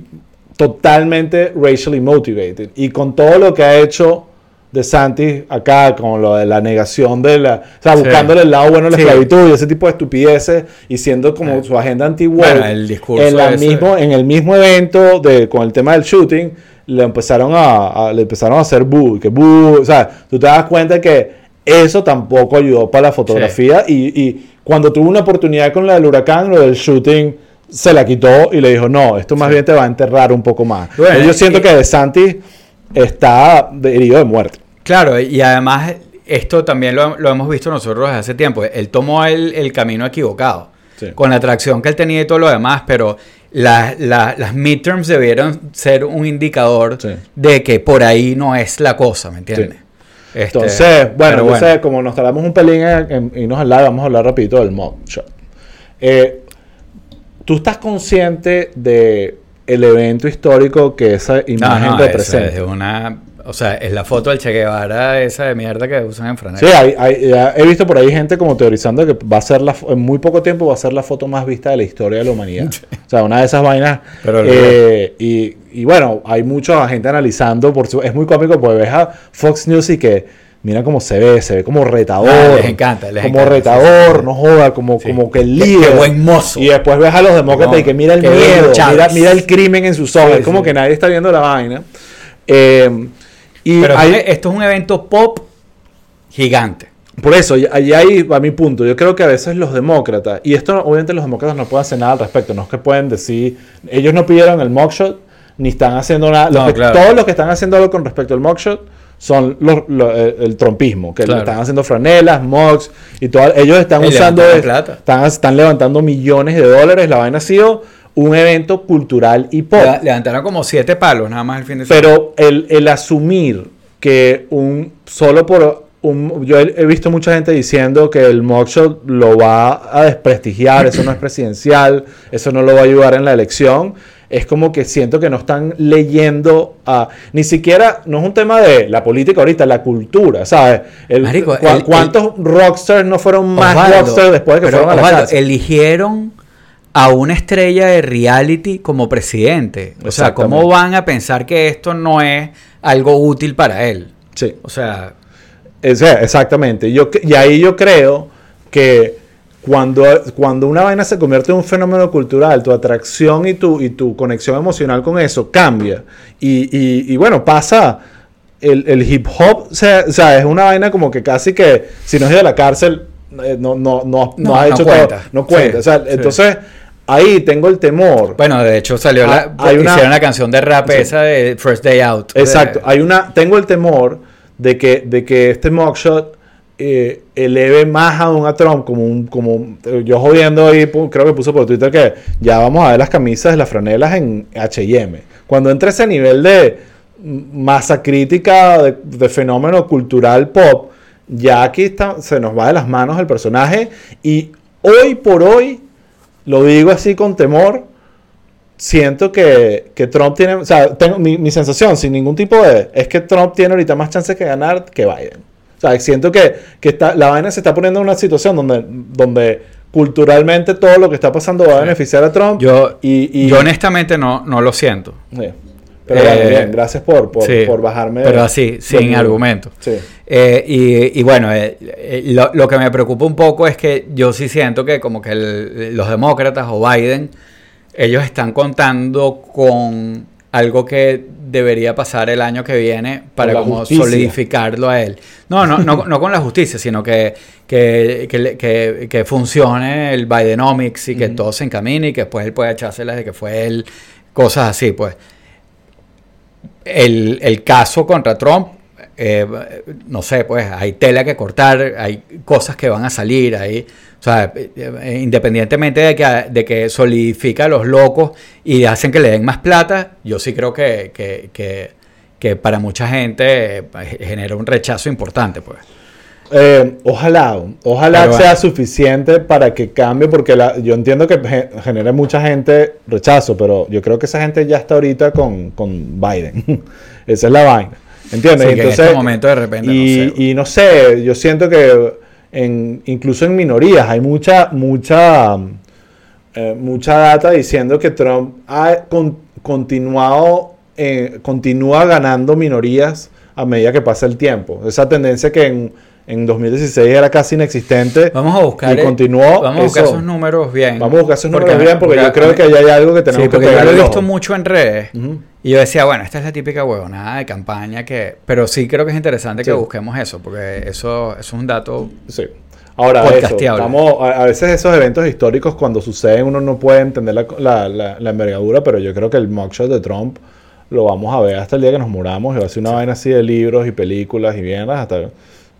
totalmente racially motivated. Y con todo lo que ha hecho de Santi acá con lo de la negación de la, o sea, buscándole el lado bueno de la esclavitud y ese tipo de estupideces y siendo como su agenda anti el discurso en, la mismo, en el mismo evento de, con el tema del shooting le empezaron a, le empezaron a hacer boo, que boo, o sea, tú te das cuenta que eso tampoco ayudó para la fotografía. Y, y cuando tuvo una oportunidad con la del huracán, lo del shooting se la quitó y le dijo, no, esto más bien te va a enterrar un poco más. Bueno, yo siento y- que De Santi está herido de muerte. Claro, y además esto también lo, lo hemos visto nosotros desde hace tiempo. Él tomó el, el camino equivocado, Sí. con la atracción que él tenía y todo lo demás, pero la- la- las midterms debieron ser un indicador Sí. de que por ahí no es la cosa, ¿me entiendes? Este, Entonces, bueno, entonces, como nos tardamos un pelín en, irnos al lado, vamos a hablar rapidito del shot. Eh, ¿Tú estás consciente de el evento histórico que esa no, imagen no, representa? esa es una, o sea, es la foto del Che Guevara esa de mierda que usan en Franel. Sí, hay- hay- he visto por ahí gente como teorizando que va a ser la, en muy poco tiempo va a ser la foto más vista de la historia de la humanidad. *laughs* O sea, una de esas vainas. Pero eh, y, y bueno, hay mucha gente analizando. Por su, es muy cómico porque ves a Fox News y que mira cómo se ve, se ve como retador. Ah, les encanta, les como encanta, retador, sí, sí. no joda, como, Sí. como que el líder. qué buen mozo. Y después ves a los demócratas No, y que mira el miedo, mira, mira el crimen en sus ojos. Es como que nadie está viendo la vaina. Eh, y Pero hay- esto es un evento pop gigante. por eso, y- ahí ahí va mi punto. Yo creo que a veces los demócratas, y esto obviamente los demócratas no pueden hacer nada al respecto, no es que pueden decir, ellos no pidieron el mugshot, ni están haciendo nada. Los No, que- claro. Todos los que están haciendo algo con respecto al mugshot son los, lo- el, trompismo, que Claro. están haciendo franelas, mugs, y todo, ellos están Y usando, plata. Están, están levantando millones de dólares, la vaina ha sido un evento cultural y pop. Le- Levantaron como siete palos nada más el fin de semana. Pero el, el asumir que un solo por un yo he, he visto mucha gente diciendo que el mugshot lo va a desprestigiar, eso no es presidencial, eso no lo va a ayudar en la elección. Es como que siento que no están leyendo a ni siquiera no es un tema de la política ahorita, la cultura, ¿sabes? El- Marico, cua- el- ¿Cuántos rockstars no fueron más Osvaldo, rockstars después de que fueron a la Osvaldo, eligieron a una estrella de reality como presidente. O sea, ¿cómo van a pensar que esto no es algo útil para él? Sí. O sea, Ese- exactamente. Yo, y ahí yo creo que cuando, cuando una vaina se convierte en un fenómeno cultural, tu atracción y tu, y tu conexión emocional con eso cambia. Y, y- y bueno, pasa. El, el hip hop, o sea, o sea, es una vaina como que casi que si no ido a la cárcel, eh, no, no, no, no, has hecho cuenta. todo. No cuenta. O sea, entonces ahí tengo el temor. bueno, de hecho salió la, Ah, hay una- hicieron la canción de rap esa de First Day Out. Exacto. De- Hay una, tengo el temor de que, de que este mugshot eh, eleve más aún a Trump como un, como eh, yo jodiendo ahí, creo que puso por Twitter que ya vamos a ver las camisas, las franelas en H&M. Cuando entre ese nivel de masa crítica de, de fenómeno cultural pop, ya aquí está, se nos va de las manos el personaje y hoy por hoy, lo digo así con temor, siento que, que Trump tiene, o sea, tengo mi, mi sensación sin ningún tipo de, es que Trump tiene ahorita más chances que ganar que Biden. O sea, siento que, que está, la vaina se está poniendo en una situación donde, donde culturalmente todo lo que está pasando va a beneficiar a Trump. Yo, y, y- yo honestamente no, no lo siento. Sí. Pero Eh, bueno, bien, gracias por, por, Sí, por bajarme. Pero así, sin los- argumento. Sí. Eh, y, y bueno, eh, eh, lo, lo que me preocupa un poco es que yo sí siento que como que el- los demócratas o Biden, ellos están contando con algo que debería pasar el año que viene para como justicia. solidificarlo a él. No, no, no, no con la justicia, sino que, que, que, que- que funcione el Bidenomics y que Ujú. todo se encamine y que después él pueda echárselas de que fue él, cosas así, pues el, el caso contra Trump, eh, no sé, pues hay tela que cortar, hay cosas que van a salir ahí. O sea, eh, eh, independientemente de que, de que solidifica a los locos y hacen que le den más plata, yo sí creo que, que, que, que para mucha gente eh, genera un rechazo importante, pues. Eh, ojalá, ojalá Pero sea suficiente para que cambie, porque la- yo entiendo que ge- genera mucha gente rechazo, pero yo creo que esa gente ya está ahorita con, con Biden. *laughs* esa es la vaina. ¿Entiendes? Sí, que en este momento de repente, y, no sé. y no sé, yo siento que incluso en minorías hay mucha, mucha, eh, mucha data diciendo que Trump ha con- continuado, eh, continúa ganando minorías a medida que pasa el tiempo. Esa tendencia que en, en 2016 era casi inexistente. Vamos a buscar. Y continuó. Vamos a buscar eso. esos números bien. Vamos a buscar esos números bien porque, yo creo que ahí hay algo que tenemos Sí, que porque yo pegar lo he visto mucho en redes. Y yo decía, bueno, esta es la típica huevonada de campaña que... Pero sí creo que es interesante que busquemos eso, porque eso, eso es un dato... Sí. Ahora, eso, estamos, a, a veces esos eventos históricos cuando suceden uno no puede entender la, la, la- la envergadura, pero yo creo que el mugshot de Trump lo vamos a ver hasta el día que nos muramos y va a ser una vaina así de libros y películas y mierdas hasta,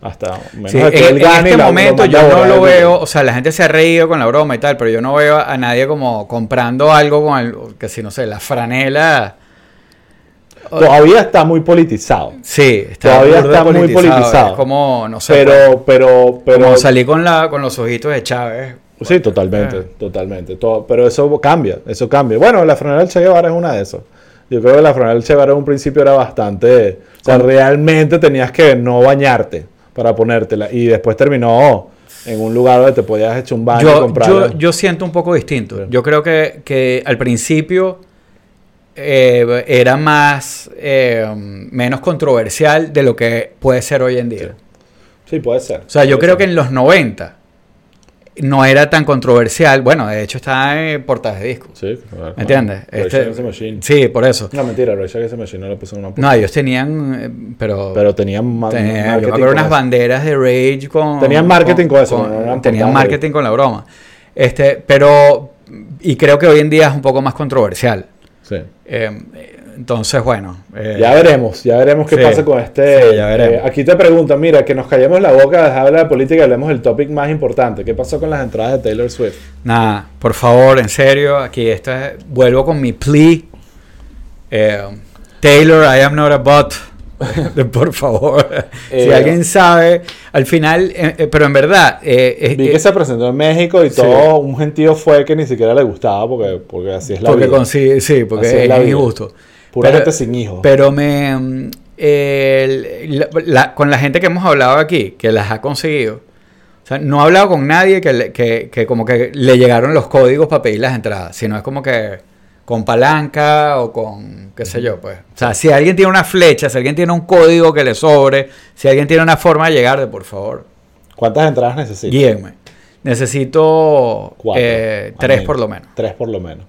hasta menos Sí, de en, que él en gane este la- momento yo no lo veo, o sea, la gente se ha reído con la broma y tal, pero yo no veo a nadie como comprando algo con el, que si no sé, la franela. Todavía está muy politizado. Sí, está Todavía está muy politizado. Es como, no sé, Pero, pero, pero. como salí con, la, con los ojitos de Chávez. Sí, totalmente, Eh. totalmente. Todo, pero eso cambia, eso cambia. Bueno, la franela del Che Guevara es una de esas. Yo creo que la franela del Che Guevara en un principio era bastante... O sea, realmente tenías que no bañarte para ponértela. Y después terminó en un lugar donde te podías echar un baño y Yo, comprarla. yo, yo siento un poco distinto. Sí. Yo creo que, que al principio eh, era más eh, menos controversial de lo que puede ser hoy en día. Sí, puede ser. O sea, yo creo que en los 90 no era tan controversial. Bueno, de hecho está en portadas de discos. Sí, claro. ¿Me entiendes? Rage Este- Machine. Sí, por eso. No, mentira, Rage Against the Machine no lo puso en una No, ellos tenían, eh, pero... Pero tenían ma- tenía- yo me acuerdo unas eso. banderas de Rage con... Tenían marketing con eso, no tenían de- marketing con la broma. Este, pero... Y creo que hoy en día es un poco más controversial. Sí. Eh, entonces, bueno... eh, Ya veremos, ya veremos qué sí, pasa con este. sí, ya veremos. eh, aquí te preguntan, mira, que nos callemos la boca, dejar hablar de política y hablemos del topic más importante. ¿Qué pasó con las entradas de Taylor Swift? Nada, por favor, en serio, aquí esta, vuelvo con mi plea. Eh, Taylor, I am not a bot. *laughs* por favor. *laughs* si alguien sabe, al final, pero en verdad, Vi que se presentó en México y sí. todo un gentío fue que ni siquiera le gustaba porque, porque así es la porque vida. sí, porque Así es es, la vida. injusto. Pura pero- gente sin hijos. Pero me. mm, el- la- la- con la gente que hemos hablado aquí, que las ha conseguido. O sea, no he hablado con nadie que, le- que, que como que le llegaron los códigos para pedir las entradas, sino es como que con palanca o con qué sé yo, pues. O sea, si alguien tiene una flecha, si alguien tiene un código que le sobre, si alguien tiene una forma de llegar, de por favor, ¿Cuántas entradas necesitas? guíenme. Necesito Cuatro. eh, tres por lo menos. Tres por lo menos.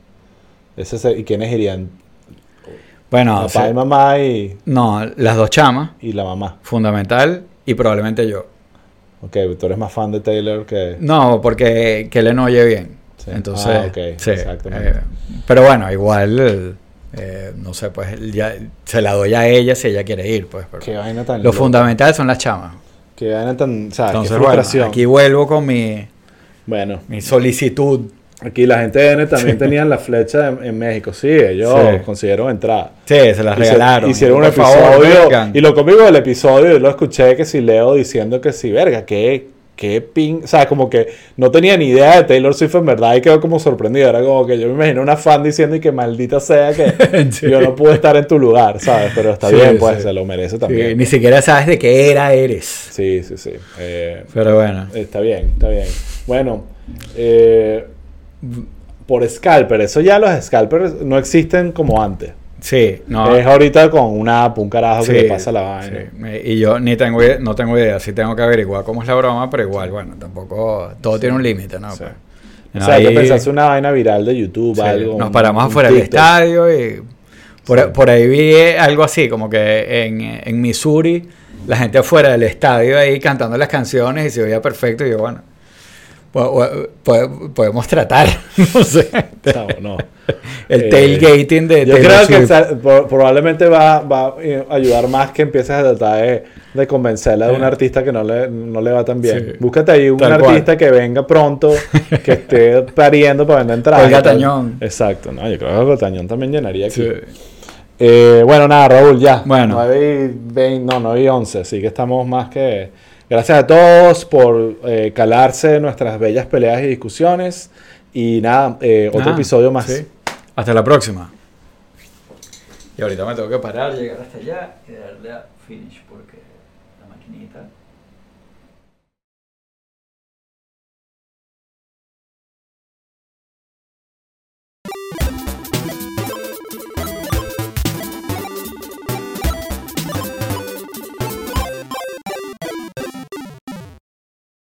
Ese ¿Y quiénes irían? Bueno, o Papá sea, y mamá y, no, las dos chamas, y la mamá. fundamental, y probablemente yo. Ok, tú eres más fan de Taylor que... No, porque que le no oye bien. Sí. Entonces, Ah, ok, sí, exactamente. eh, pero bueno, igual, eh, no sé, pues ya se la doy a ella si ella quiere ir, pues. pero Qué vaina tan lo loca. fundamental son las chamas. Qué vaina tan... O sea, Entonces, qué bueno, aquí vuelvo con mi, Bueno, mi solicitud. Aquí la gente de N también tenían la flecha en, en México. Sí, ellos Sí. consiguieron entrar. Sí, se las regalaron. Hicieron un episodio. favor, y lo conmigo del episodio, yo lo escuché que si Leo diciendo que sí, verga, que, que ping. O sea, como que no tenía ni idea de Taylor Swift en verdad y quedó como sorprendido. Era como que yo me imagino una fan diciendo y que maldita sea que *laughs* Sí. yo no pude estar en tu lugar, ¿sabes? Pero está Sí, bien, pues se lo merece también. ni siquiera sabes de qué era eres. Sí, sí, sí. Eh, Pero bueno. Está bien, está bien. Bueno, eh, por scalper, eso ya los scalpers no existen como antes. Sí, no. Es ahorita con una app, un carajo Sí, que le pasa la vaina. sí. Y yo ni tengo idea- no tengo idea, sí tengo que averiguar cómo es la broma, pero igual, bueno, tampoco, todo tiene un límite, ¿no? Pues, O sea, hay que pensarse una vaina viral de YouTube, algo. nos paramos afuera del estadio y por, ahí vi algo así, como que en, en Missouri, la gente afuera del estadio ahí cantando las canciones y se oía perfecto y yo, bueno, podemos tratar, *laughs* no sé, No, no. *laughs* el Eh, tailgating de Yo creo que probablemente va, va a ayudar más que empieces a tratar de, de convencerla de un artista que no le, no le va tan bien. Sí. Búscate ahí un Tal cual. artista que venga pronto, *laughs* que esté pariendo para vender entradas. Olga. Tañón. Exacto, no, yo creo que Olga Tañón también llenaría aquí. Sí. Eh, bueno, nada, Raúl, ya. Bueno. 9 y 20, no, 9 y 11, así que estamos más que... Gracias a todos por eh, calarse nuestras bellas peleas y discusiones. Y nada, eh, otro Nada, episodio más. sí. Hasta la próxima. Y ahorita me tengo que parar, llegar hasta allá y darle a finish